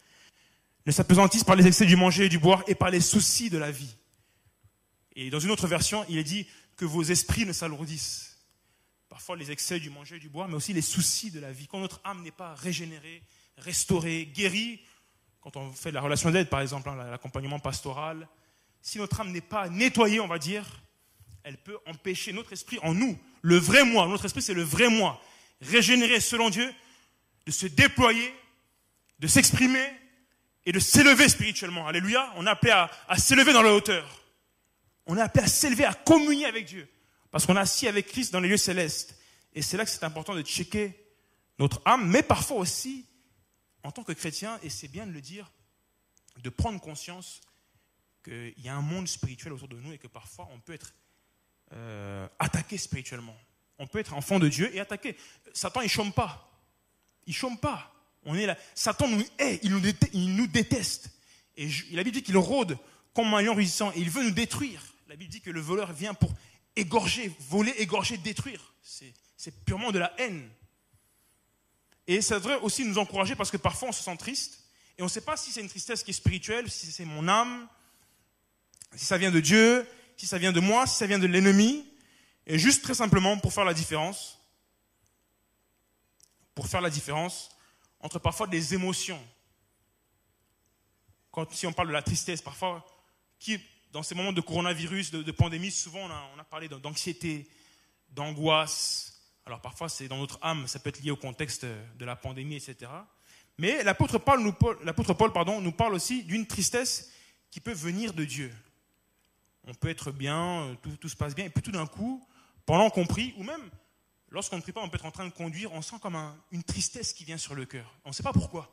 ne s'apesantissent par les excès du manger et du boire et par les soucis de la vie. Et dans une autre version, il est dit que vos esprits ne s'alourdissent. Parfois les excès du manger et du boire, mais aussi les soucis de la vie. Quand notre âme n'est pas régénérée, restaurée, guérie, quand on fait la relation d'aide, par exemple, hein, l'accompagnement pastoral, si notre âme n'est pas nettoyée, on va dire, elle peut empêcher notre esprit en nous, le vrai moi, notre esprit c'est le vrai moi, régénéré selon Dieu, de se déployer, de s'exprimer et de s'élever spirituellement. Alléluia. On est appelé à, à s'élever dans la hauteur. On est appelé à s'élever, à communier avec Dieu. Parce qu'on est assis avec Christ dans les lieux célestes. Et c'est là que c'est important de checker notre âme, mais parfois aussi, en tant que chrétien, et c'est bien de le dire, de prendre conscience qu'il y a un monde spirituel autour de nous et que parfois on peut être euh, attaqué spirituellement. On peut être enfant de Dieu et attaqué. Satan, il chôme pas. Il chôme pas. On est là. Satan nous hait, il nous, déteste. Et il a dit qu'il rôde comme un lion résistant et il veut nous détruire. La Bible dit que le voleur vient pour égorger, voler, égorger, détruire. C'est purement de la haine. Et ça devrait aussi nous encourager parce que parfois on se sent triste et on ne sait pas si c'est une tristesse qui est spirituelle, si c'est mon âme, si ça vient de Dieu, si ça vient de moi, si ça vient de l'ennemi. Et juste très simplement pour faire la différence, pour faire la différence entre parfois des émotions. Quand, si on parle de la tristesse, parfois, qui, dans ces moments de coronavirus, de, pandémie, souvent on a, parlé d'anxiété, d'angoisse. Alors parfois, c'est dans notre âme, ça peut être lié au contexte de la pandémie, etc. Mais l'apôtre Paul, nous, pardon, nous parle aussi d'une tristesse qui peut venir de Dieu. On peut être bien, tout, tout se passe bien, et puis tout d'un coup, pendant qu'on prie, ou même lorsqu'on ne prie pas, on peut être en train de conduire, on sent comme une tristesse qui vient sur le cœur. On ne sait pas pourquoi.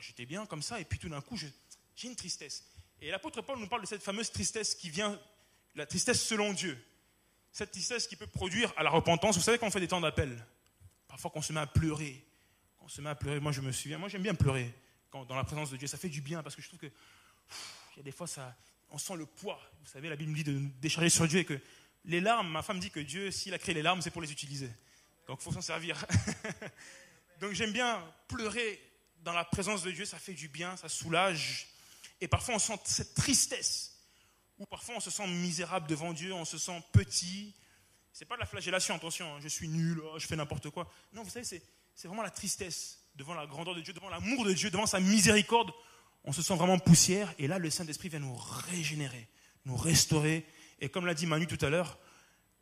J'étais bien comme ça, et puis tout d'un coup, j'ai une tristesse. Et l'apôtre Paul nous parle de cette fameuse tristesse qui vient, la tristesse selon Dieu. Cette tristesse qui peut produire à la repentance. Vous savez quand on fait des temps d'appel, parfois qu'on se met à pleurer, on se met à pleurer. Moi, je me souviens, moi, j'aime bien pleurer quand, dans la présence de Dieu. Ça fait du bien parce que je trouve que il y a des fois, ça, on sent le poids. Vous savez, la Bible nous dit de décharger sur Dieu et que les larmes, ma femme dit que Dieu, s'il a créé les larmes, c'est pour les utiliser. Donc, il faut s'en servir. Donc, j'aime bien pleurer dans la présence de Dieu. Ça fait du bien, ça soulage. Et parfois, on sent cette tristesse. Ou parfois, on se sent misérable devant Dieu, on se sent petit. C'est pas de la flagellation, attention, hein. je suis nul, oh, je fais n'importe quoi. Non, vous savez, c'est vraiment la tristesse devant la grandeur de Dieu, devant l'amour de Dieu, devant sa miséricorde. On se sent vraiment poussière et là, le Saint-Esprit vient nous régénérer, nous restaurer. Et comme l'a dit Manu tout à l'heure,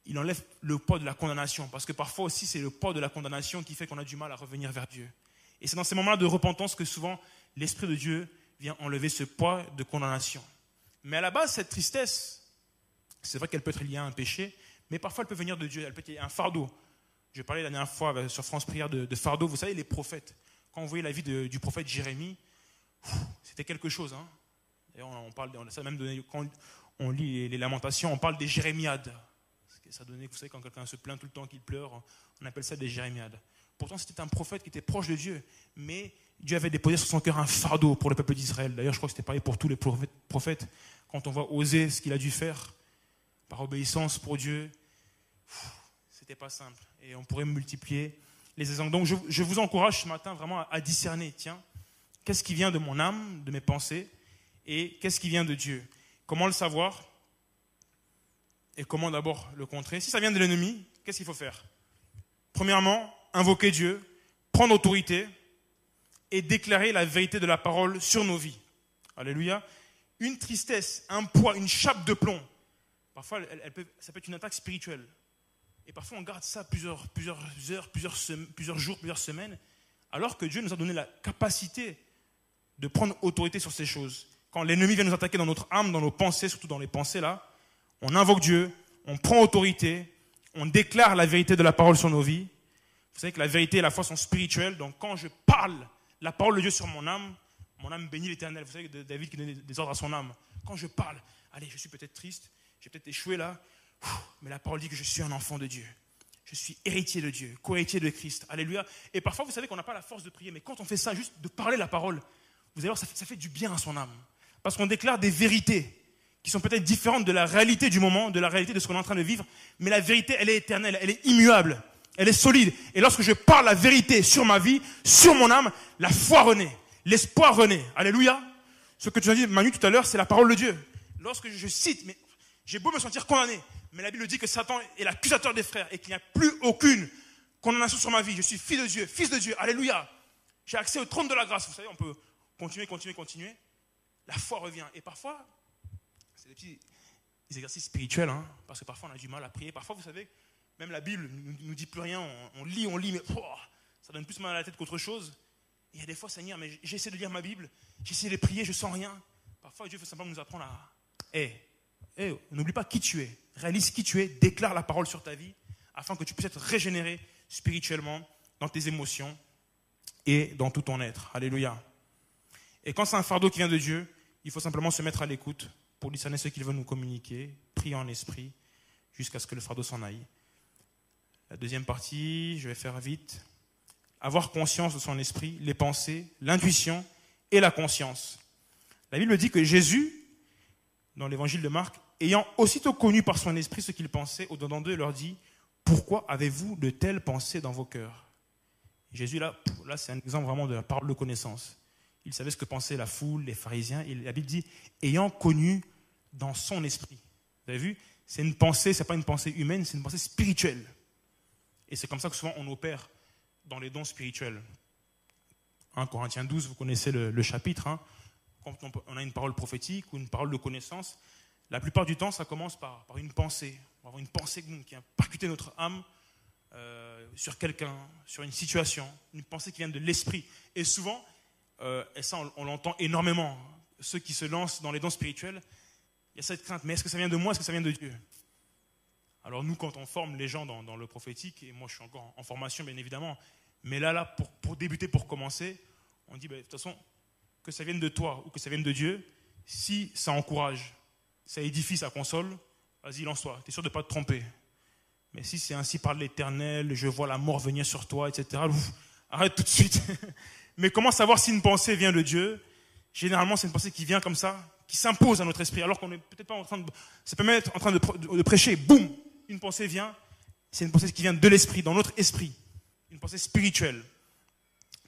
il enlève le poids de la condamnation. Parce que parfois aussi, c'est le poids de la condamnation qui fait qu'on a du mal à revenir vers Dieu. Et c'est dans ces moments de repentance que souvent l'Esprit de Dieu vient enlever ce poids de condamnation. Mais à la base, cette tristesse, c'est vrai qu'elle peut être liée à un péché, mais parfois elle peut venir de Dieu, elle peut être un fardeau. Je parlais la dernière fois sur France Prière de, fardeau. Vous savez, les prophètes, quand on voyait la vie du prophète Jérémie, c'était quelque chose. Hein. D'ailleurs, on parle, on, ça même donné, quand on lit les, lamentations, on parle des jérémiades. Ça donnait, vous savez, quand quelqu'un se plaint tout le temps qu'il pleure, on appelle ça des jérémiades. Pourtant, c'était un prophète qui était proche de Dieu, mais Dieu avait déposé sur son cœur un fardeau pour le peuple d'Israël. D'ailleurs, je crois que c'était pareil pour tous les prophètes. Quand on voit oser ce qu'il a dû faire, par obéissance pour Dieu, c'était pas simple. Et on pourrait multiplier les exemples. Donc je, vous encourage ce matin vraiment à, discerner, tiens, qu'est-ce qui vient de mon âme, de mes pensées, et qu'est-ce qui vient de Dieu? Comment le savoir Et comment d'abord le contrer? Si ça vient de l'ennemi, qu'est-ce qu'il faut faire? Premièrement, invoquer Dieu, prendre autorité et déclarer la vérité de la parole sur nos vies. Alléluia. Une tristesse, un poids, une chape de plomb. Parfois, ça peut être une attaque spirituelle. Et parfois, on garde ça plusieurs, heures, plusieurs jours, plusieurs semaines, alors que Dieu nous a donné la capacité de prendre autorité sur ces choses. Quand l'ennemi vient nous attaquer dans notre âme, dans nos pensées, surtout dans les pensées là, on invoque Dieu, on prend autorité, on déclare la vérité de la parole sur nos vies. Vous savez que la vérité et la foi sont spirituelles, donc quand je parle la parole de Dieu sur mon âme, mon âme bénit l'éternel. Vous savez que David qui donne des ordres à son âme. Quand je parle, allez, je suis peut-être triste, j'ai peut-être échoué là, mais la parole dit que je suis un enfant de Dieu. Je suis héritier de Dieu, co-héritier de Christ. Alléluia. Et parfois, vous savez qu'on n'a pas la force de prier, mais quand on fait ça, juste de parler la parole, vous allez voir, ça fait, ça fait du bien à son âme. Parce qu'on déclare des vérités qui sont peut-être différentes de la réalité du moment, de la réalité de ce qu'on est en train de vivre, mais la vérité, elle est éternelle, elle est immuable, elle est solide. Et lorsque je parle la vérité sur ma vie, sur mon âme, la foi renaît, l'espoir renaît. Alléluia. Ce que tu as dit, Manu, tout à l'heure, c'est la parole de Dieu. Lorsque je cite, mais j'ai beau me sentir condamné, mais la Bible dit que Satan est l'accusateur des frères et qu'il n'y a plus aucune condamnation sur ma vie. Je suis fils de Dieu, fils de Dieu. Alléluia. J'ai accès au trône de la grâce. Vous savez, on peut continuer, continuer, continuer. La foi revient. Et parfois, c'est des petits exercices spirituels, hein, parce que parfois on a du mal à prier. Parfois, vous savez, même la Bible ne nous, dit plus rien. On, lit, on lit, mais ça donne plus mal à la tête qu'autre chose. il y a des fois, Seigneur, mais j'essaie de lire ma Bible, j'essaie de prier, je sens rien. Parfois, Dieu veut simplement nous apprendre à. Hé, hey, n'oublie pas qui tu es réalise qui tu es, déclare la parole sur ta vie, afin que tu puisses être régénéré spirituellement dans tes émotions et dans tout ton être. Alléluia. Et quand c'est un fardeau qui vient de Dieu, il faut simplement se mettre à l'écoute pour discerner ce qu'il veut nous communiquer, prier en esprit, jusqu'à ce que le fardeau s'en aille. La deuxième partie, je vais faire vite. Avoir conscience de son esprit, les pensées, l'intuition et la conscience. La Bible dit que Jésus, dans l'évangile de Marc, ayant aussitôt connu par son esprit ce qu'il pensait, au-dedans d'eux, leur dit Pourquoi avez-vous de telles pensées dans vos cœurs? Jésus, là, là c'est un exemple vraiment de la parole de connaissance. Il savait ce que pensait la foule, les pharisiens. Et la Bible dit Ayant connu dans son esprit. Vous avez vu? C'est une pensée, ce n'est pas une pensée humaine, c'est une pensée spirituelle. Et c'est comme ça que souvent on opère dans les dons spirituels. 1 Corinthiens 12, vous connaissez le, chapitre. Hein. Quand on, a une parole prophétique ou une parole de connaissance, la plupart du temps, ça commence par, par une pensée. On va avoir une pensée qui a percuté notre âme euh, sur quelqu'un, sur une situation, une pensée qui vient de l'esprit. Et souvent, euh, et ça on, l'entend énormément, ceux qui se lancent dans les dons spirituels, il y a cette crainte, mais est-ce que ça vient de moi, est-ce que ça vient de Dieu? Alors nous, quand on forme les gens dans, le prophétique, et moi je suis encore en formation bien évidemment, mais là, là pour, débuter, pour commencer, on dit, ben, de toute façon, que ça vienne de toi ou que ça vienne de Dieu, si ça encourage, ça édifie, ça console, vas-y, lance-toi, tu es sûr de ne pas te tromper. Mais si c'est ainsi par l'éternel, je vois la mort venir sur toi, etc., arrête tout de suite. Mais comment savoir si une pensée vient de Dieu? Généralement, c'est une pensée qui vient comme ça, qui s'impose à notre esprit, alors qu'on n'est peut-être pas en train de. Ça peut même être en train de, prêcher, boum Une pensée vient, c'est une pensée qui vient de l'esprit, dans notre esprit. Une pensée spirituelle.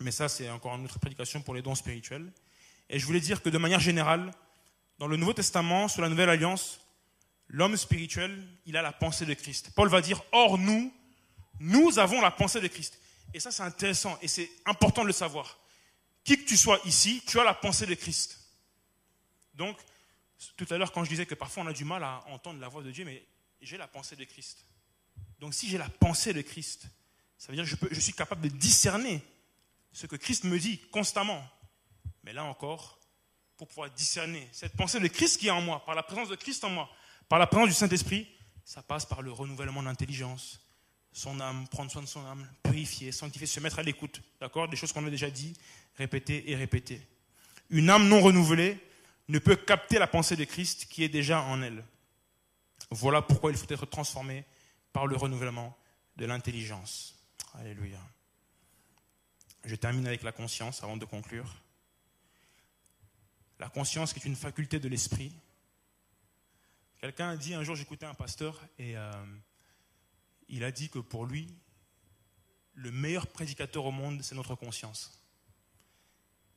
Mais ça, c'est encore une autre prédication pour les dons spirituels. Et je voulais dire que de manière générale, dans le Nouveau Testament, sur la Nouvelle Alliance, l'homme spirituel, il a la pensée de Christ. Paul va dire, or nous, nous avons la pensée de Christ. Et ça, c'est intéressant et c'est important de le savoir. Qui que tu sois ici, tu as la pensée de Christ. Donc, tout à l'heure, quand je disais que parfois on a du mal à entendre la voix de Dieu, mais j'ai la pensée de Christ. Donc, si j'ai la pensée de Christ, ça veut dire que je, suis capable de discerner ce que Christ me dit constamment. Mais là encore, pour pouvoir discerner cette pensée de Christ qui est en moi, par la présence de Christ en moi, par la présence du Saint-Esprit, ça passe par le renouvellement d'intelligence, son âme, prendre soin de son âme, purifier, sanctifier, se mettre à l'écoute. D'accord Des choses qu'on a déjà dit, répéter et répéter. Une âme non renouvelée ne peut capter la pensée de Christ qui est déjà en elle. Voilà pourquoi il faut être transformé par le renouvellement de l'intelligence. Alléluia. Je termine avec la conscience avant de conclure. La conscience qui est une faculté de l'esprit Quelqu'un a dit un jour, j'écoutais un pasteur et euh, il a dit que pour lui, le meilleur prédicateur au monde, c'est notre conscience.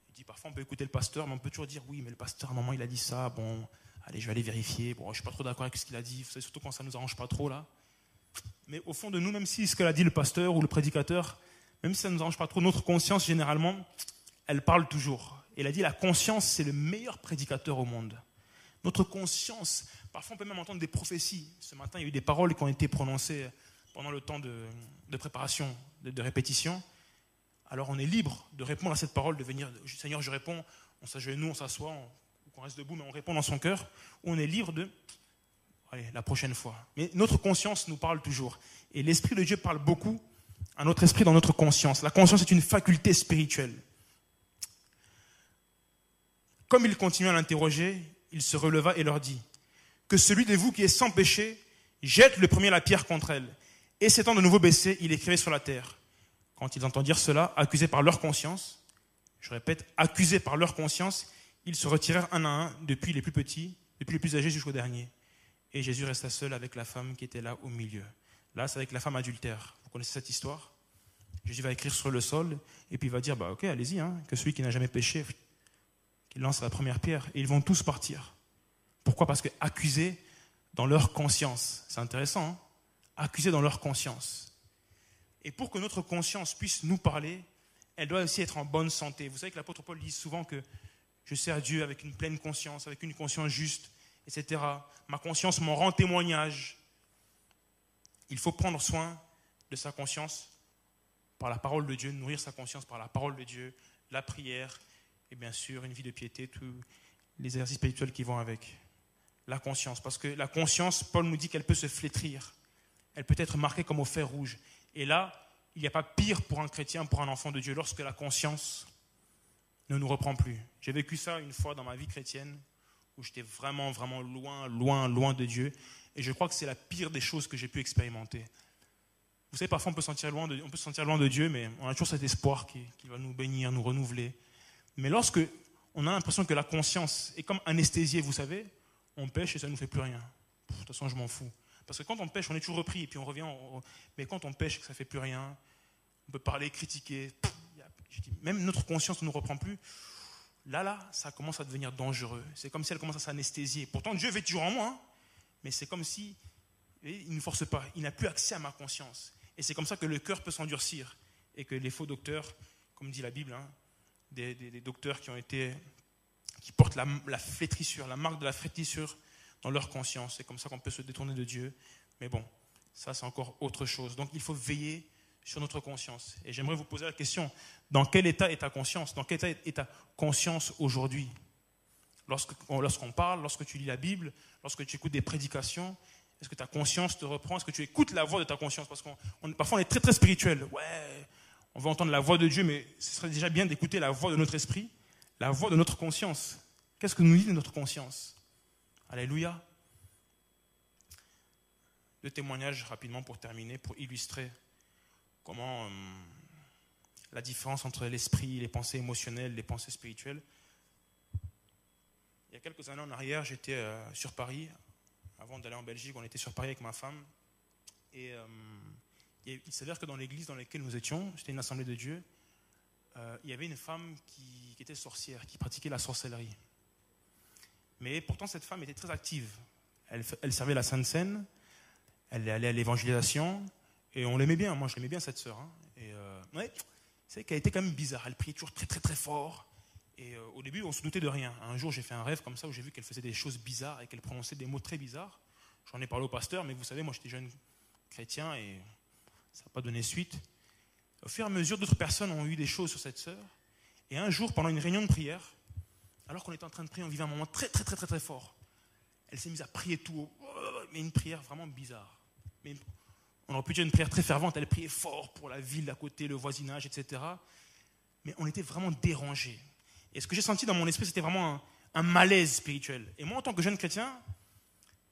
Il dit parfois on peut écouter le pasteur, mais on peut toujours dire oui, mais le pasteur à un moment il a dit ça, bon, allez, je vais aller vérifier, bon, je suis pas trop d'accord avec ce qu'il a dit, surtout quand ça nous arrange pas trop là. Mais au fond de nous, même si ce qu'a dit le pasteur ou le prédicateur, même si ça ne nous arrange pas trop, notre conscience généralement, elle parle toujours. Il a dit la conscience, c'est le meilleur prédicateur au monde. Notre conscience, parfois on peut même entendre des prophéties. Ce matin, il y a eu des paroles qui ont été prononcées pendant le temps de, préparation, de, répétition. Alors on est libre de répondre à cette parole, de venir, Seigneur, je réponds, on on s'assoit, on, reste debout, mais on répond dans son cœur. On est libre de, allez, la prochaine fois. Mais notre conscience nous parle toujours. Et l'Esprit de Dieu parle beaucoup à notre esprit dans notre conscience. La conscience est une faculté spirituelle. Comme il continue à l'interroger, il se releva et leur dit, que celui de vous qui est sans péché jette le premier la pierre contre elle. Et s'étant de nouveau baissé, il écrivait sur la terre. Quand ils entendirent cela, accusés par leur conscience, je répète, accusés par leur conscience, ils se retirèrent un à un, depuis les plus petits, depuis les plus âgés jusqu'au dernier. Et Jésus resta seul avec la femme qui était là au milieu. Là, c'est avec la femme adultère. Vous connaissez cette histoire? Jésus va écrire sur le sol, et puis il va dire, bah ok, allez-y, hein, que celui qui n'a jamais péché, qu'il lance la première pierre, et ils vont tous partir. Pourquoi? Parce que accusés dans leur conscience. C'est intéressant, hein? Accusés dans leur conscience. Et pour que notre conscience puisse nous parler, elle doit aussi être en bonne santé. Vous savez que l'apôtre Paul dit souvent que je sers Dieu avec une pleine conscience, avec une conscience juste, etc. Ma conscience m'en rend témoignage. Il faut prendre soin de sa conscience par la parole de Dieu, nourrir sa conscience par la parole de Dieu, la prière et bien sûr une vie de piété, tous les exercices spirituels qui vont avec. La conscience, parce que la conscience, Paul nous dit qu'elle peut se flétrir, elle peut être marquée comme au fer rouge. Et là, il n'y a pas pire pour un chrétien, pour un enfant de Dieu, lorsque la conscience ne nous reprend plus. J'ai vécu ça une fois dans ma vie chrétienne, où j'étais vraiment, vraiment loin, loin, loin de Dieu. Et je crois que c'est la pire des choses que j'ai pu expérimenter. Vous savez, parfois on peut, se sentir loin de, on peut se sentir loin de Dieu, mais on a toujours cet espoir qui, qui va nous bénir, nous renouveler. Mais lorsque on a l'impression que la conscience est comme anesthésiée, vous savez, on pêche et ça ne nous fait plus rien. De toute façon, je m'en fous. Parce que quand on pêche, on est toujours repris et puis on revient. Mais quand on pêche, ça ne fait plus rien. On peut parler, critiquer. Même notre conscience ne nous reprend plus. Là, là, ça commence à devenir dangereux. C'est comme si elle commence à s'anesthésier. Pourtant, Dieu vit toujours en moi. Hein. mais c'est comme si il ne force pas. Il n'a plus accès à ma conscience. Et c'est comme ça que le cœur peut s'endurcir. et que les faux docteurs, comme dit la Bible, hein, des, docteurs qui ont été, qui portent la, la, flétrissure, la marque de la flétrissure dans leur conscience. C'est comme ça qu'on peut se détourner de Dieu. Mais bon, ça c'est encore autre chose. Donc il faut veiller sur notre conscience. Et j'aimerais vous poser la question, dans quel état est ta conscience? Dans quel état est ta conscience aujourd'hui? Lorsqu'on parle, lorsque tu lis la Bible, lorsque tu écoutes des prédications, est-ce que ta conscience te reprend? Est-ce que tu écoutes la voix de ta conscience? Parce qu'on parfois on est très très spirituel. Ouais, on veut entendre la voix de Dieu, mais ce serait déjà bien d'écouter la voix de notre esprit, la voix de notre conscience. Qu'est-ce que nous dit notre conscience? Alléluia. Deux témoignages rapidement pour terminer, pour illustrer comment euh, la différence entre l'esprit, les pensées émotionnelles, les pensées spirituelles. Il y a quelques années en arrière, j'étais euh, sur Paris. Avant d'aller en Belgique, on était sur Paris avec ma femme. Et euh, il s'avère que dans l'église dans laquelle nous étions, c'était une assemblée de Dieu, il y avait une femme qui, qui, était sorcière, qui pratiquait la sorcellerie. Mais pourtant, cette femme était très active. Elle, servait la Sainte Seine, elle allait à l'évangélisation, et on l'aimait bien, moi je l'aimais bien cette sœur. Hein. Et euh, ouais, c'est qu'elle était quand même bizarre. Elle priait toujours très très très fort. Et euh, au début, on se doutait de rien. Un jour, j'ai fait un rêve comme ça où j'ai vu qu'elle faisait des choses bizarres et qu'elle prononçait des mots très bizarres. J'en ai parlé au pasteur, mais vous savez, moi j'étais jeune chrétien et ça n'a pas donné suite. Au fur et à mesure, d'autres personnes ont eu des choses sur cette sœur. Et un jour, pendant une réunion de prière, alors qu'on était en train de prier, on vivait un moment très très très très très fort. Elle s'est mise à prier tout haut, mais une prière vraiment bizarre. Mais on aurait pu dire une prière très fervente, elle priait fort pour la ville d'à côté, le voisinage, etc. Mais on était vraiment dérangés. Et ce que j'ai senti dans mon esprit, c'était vraiment un, malaise spirituel. Et moi, en tant que jeune chrétien,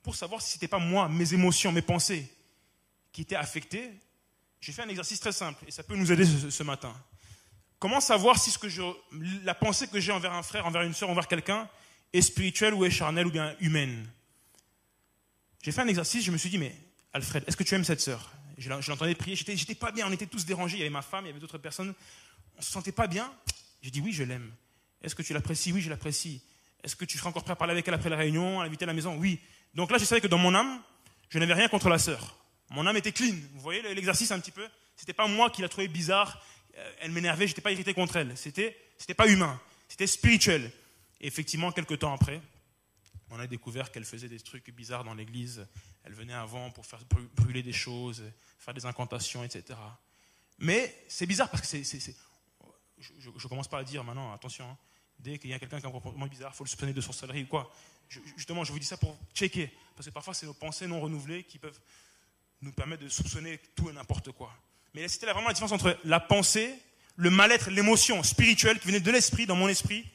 pour savoir si ce n'était pas moi, mes émotions, mes pensées qui étaient affectées, j'ai fait un exercice très simple, et ça peut nous aider ce, matin. Comment savoir si ce que je, la pensée que j'ai envers un frère, envers une soeur, envers quelqu'un, est spirituelle ou est charnelle ou bien humaine? J'ai fait un exercice, je me suis dit, mais Alfred, est-ce que tu aimes cette sœur? Je l'entendais prier, j'étais, pas bien, on était tous dérangés, il y avait ma femme, il y avait d'autres personnes, on se sentait pas bien? J'ai dit oui, je l'aime. Est-ce que tu l'apprécies? Oui, je l'apprécie. Est-ce que tu seras encore prêt à parler avec elle après la réunion, à l'inviter à la maison? Oui. Donc là, je savais que dans mon âme, je n'avais rien contre la sœur. Mon âme était clean. Vous voyez l'exercice un petit peu? C'était pas moi qui la trouvais bizarre, elle m'énervait, j'étais pas irrité contre elle. C'était, c'était pas humain, c'était spirituel. Et effectivement, quelques temps après, on a découvert qu'elle faisait des trucs bizarres dans l'église. Elle venait avant pour faire brûler des choses, faire des incantations, etc. Mais c'est bizarre parce que c'est. Je ne commence pas à dire maintenant, attention, hein. dès qu'il y a quelqu'un qui a un comportement bizarre, il faut le soupçonner de sorcellerie ou quoi. justement, je vous dis ça pour checker. Parce que parfois, c'est nos pensées non renouvelées qui peuvent nous permettre de soupçonner tout et n'importe quoi. Mais c'était vraiment la différence entre la pensée, le mal-être, l'émotion spirituelle qui venait de l'esprit, dans mon esprit,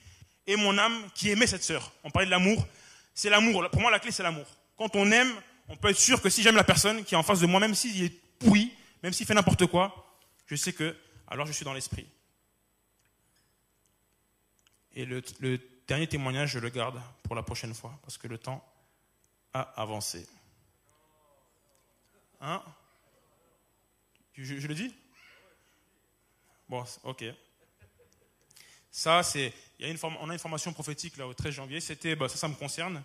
et mon âme qui aimait cette sœur. On parlait de l'amour, c'est l'amour. Pour moi, la clé, c'est l'amour. Quand on aime, on peut être sûr que si j'aime la personne qui est en face de moi, même s'il est pourri, même s'il fait n'importe quoi, je sais que alors je suis dans l'esprit. Et le, dernier témoignage, je le garde pour la prochaine fois, parce que le temps a avancé. Hein? Je, le dis? Bon, ok. Ça, c'est, il y a une, on a une formation prophétique là au 13 janvier. C'était, bah, ça, ça me concerne.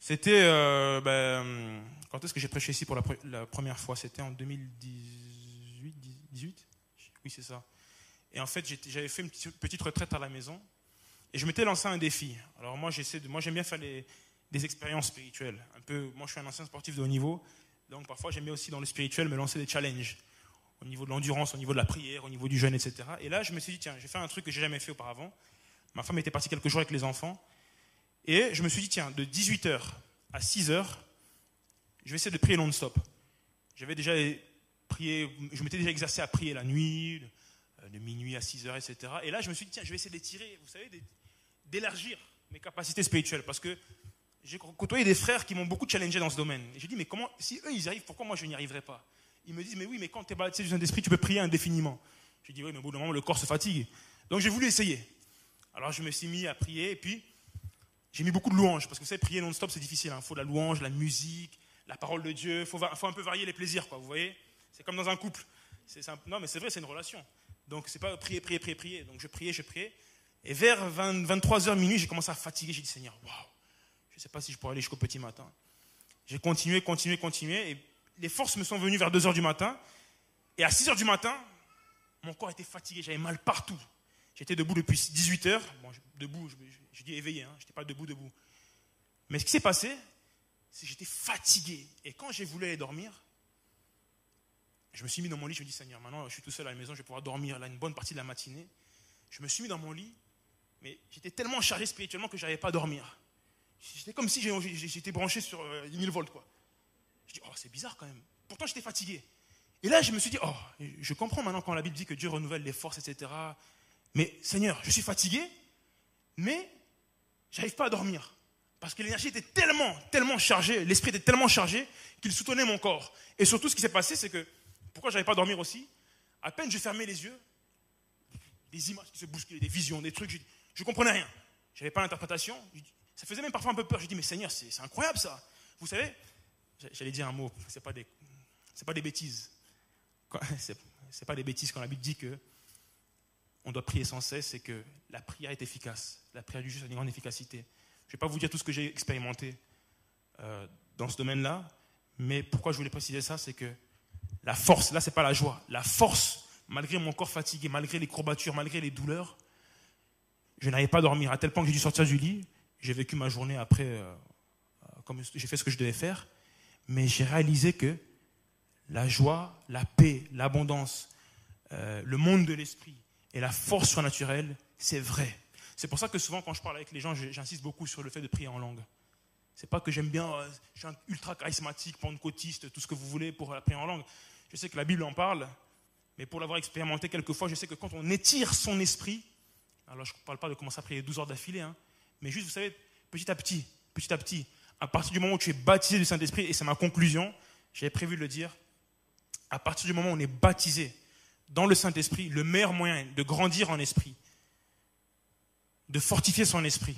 C'était, euh, ben, quand est-ce que j'ai prêché ici pour la, première fois? C'était en 2018, 18 Oui, c'est ça. Et en fait, j'avais fait une petite retraite à la maison et je m'étais lancé un défi. Alors moi, j'essaie de, moi, j'aime bien faire des expériences spirituelles. Un peu, moi, je suis un ancien sportif de haut niveau, donc parfois, j'aime aussi dans le spirituel me lancer des challenges au niveau de l'endurance, au niveau de la prière, au niveau du jeûne, etc. Et là, je me suis dit, tiens, j'ai fait un truc que j'ai jamais fait auparavant. Ma femme était partie quelques jours avec les enfants. Et je me suis dit, tiens, de 18h à 6h, je vais essayer de prier non-stop. J'avais déjà prié, je m'étais déjà exercé à prier la nuit, de minuit à 6h, etc. Et là, je me suis dit, tiens, je vais essayer d'étirer, vous savez, d'élargir mes capacités spirituelles. Parce que j'ai côtoyé des frères qui m'ont beaucoup challengé dans ce domaine. Et j'ai dit, mais comment, si eux, ils arrivent, pourquoi moi, je n'y arriverai pas? Ils me disent, mais oui, mais quand tu es baptisé du Saint-Esprit, tu peux prier indéfiniment. J'ai dit, oui, mais au bout d'un moment, le corps se fatigue. Donc j'ai voulu essayer. Alors je me suis mis à prier, et puis j'ai mis beaucoup de louanges, parce que vous savez, prier non-stop, c'est difficile. Il hein. faut la louange, la musique, la parole de Dieu. Il faut, un peu varier les plaisirs, quoi, vous voyez C'est comme dans un couple. non, mais c'est vrai, c'est une relation. Donc c'est pas prier, prier, prier, prier. Donc je priais, je priais. Et vers 23h minuit, j'ai commencé à fatiguer. J'ai dit, Seigneur, waouh, je ne sais pas si je pourrais aller jusqu'au petit matin. J'ai continué, continué, continué. Et les forces me sont venues vers 2h du matin. Et à 6h du matin, Mon corps était fatigué, j'avais mal partout. J'étais debout depuis 18 heures. Debout, je, dis éveillé, hein, je n'étais pas debout, debout. Mais ce qui s'est passé, c'est que j'étais fatigué. Et quand j'ai voulu aller dormir, je me suis mis dans mon lit, je me dis, Seigneur, maintenant je suis tout seul à la maison, je vais pouvoir dormir là une bonne partie de la matinée. Je me suis mis dans mon lit, mais j'étais tellement chargé spirituellement que je n'arrivais pas à dormir. C'était comme si j'étais branché sur 1000 euh, volts. Quoi. Je dis, oh, c'est bizarre quand même. Pourtant, j'étais fatigué. Et là, je me suis dit, oh, je comprends maintenant quand la Bible dit que Dieu renouvelle les forces, etc. Mais Seigneur, je suis fatigué, mais j'arrive pas à dormir. Parce que l'énergie était tellement, tellement chargée, l'esprit était tellement chargé qu'il soutenait mon corps. Et surtout, ce qui s'est passé, c'est que, pourquoi j'arrive pas à dormir aussi? À peine je fermais les yeux, des images qui se bousculaient, des visions, des trucs, je ne comprenais rien. Je n'avais pas l'interprétation. Ça faisait même parfois un peu peur. Je dis, mais Seigneur, c'est incroyable ça. Vous savez, j'allais dire un mot, ce n'est pas, des, pas des bêtises. Ce n'est pas des bêtises quand la Bible dit que on doit prier sans cesse et que la prière est efficace. La prière du juste a une grande efficacité. Je ne vais pas vous dire tout ce que j'ai expérimenté euh, dans ce domaine-là, mais pourquoi je voulais préciser ça, c'est que la force, là, ce n'est pas la joie, la force, malgré mon corps fatigué, malgré les courbatures, malgré les douleurs, je n'arrivais pas à dormir, à tel point que j'ai dû sortir du lit. J'ai vécu ma journée après, euh, comme j'ai fait ce que je devais faire, mais j'ai réalisé que la joie, la paix, l'abondance, euh, le monde de l'esprit et la force surnaturelle, c'est vrai. C'est pour ça que souvent, quand je parle avec les gens, j'insiste beaucoup sur le fait de prier en langue. C'est pas que j'aime bien, euh, je suis un ultra charismatique, pentecôtiste, tout ce que vous voulez pour la prière en langue. Je sais que la Bible en parle, mais pour l'avoir expérimenté quelques fois, je sais que quand on étire son esprit, alors je ne parle pas de commencer à prier 12 heures d'affilée, hein, mais juste, vous savez, petit à petit, petit à petit, à partir du moment où tu es baptisé du Saint-Esprit, et c'est ma conclusion, j'avais prévu de le dire, à partir du moment où on est baptisé dans le Saint-Esprit, le meilleur moyen de grandir en esprit, de fortifier son esprit,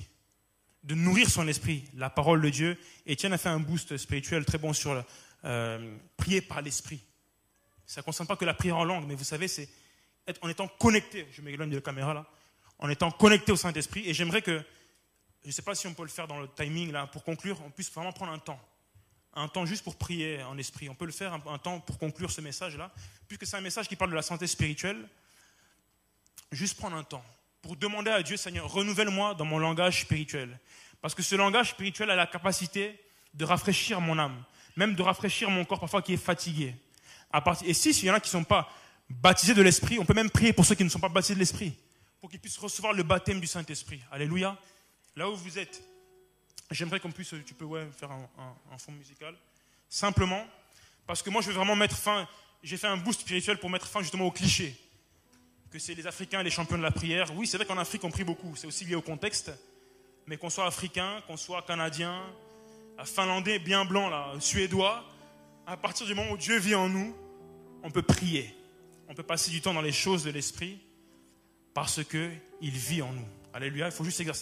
de nourrir son esprit, la parole de Dieu. Tiens a fait un boost spirituel très bon sur euh, prier par l'esprit. Ça ne concerne pas que la prière en langue, mais vous savez, c'est en étant connecté, je m'éloigne de la caméra là, en étant connecté au Saint-Esprit. Et j'aimerais que, je ne sais pas si on peut le faire dans le timing là, pour conclure, on puisse vraiment prendre un temps. Un temps juste pour prier en esprit. On peut le faire un, temps pour conclure ce message-là, puisque c'est un message qui parle de la santé spirituelle. Juste prendre un temps pour demander à Dieu, Seigneur, renouvelle-moi dans mon langage spirituel. Parce que ce langage spirituel a la capacité de rafraîchir mon âme, même de rafraîchir mon corps parfois qui est fatigué. Et si il y en a qui ne sont pas baptisés de l'Esprit, on peut même prier pour ceux qui ne sont pas baptisés de l'Esprit, pour qu'ils puissent recevoir le baptême du Saint-Esprit. Alléluia. Là où vous êtes, j'aimerais qu'on puisse, tu peux ouais, faire un, fond musical. Simplement, parce que moi je veux vraiment mettre fin, j'ai fait un boost spirituel pour mettre fin justement au cliché que c'est les Africains les champions de la prière. Oui, c'est vrai qu'en Afrique, on prie beaucoup. C'est aussi lié au contexte. Mais qu'on soit africain, qu'on soit canadien, finlandais, bien blanc, là, suédois, à partir du moment où Dieu vit en nous, on peut prier. On peut passer du temps dans les choses de l'esprit parce qu'il vit en nous. Alléluia, il faut juste exercer.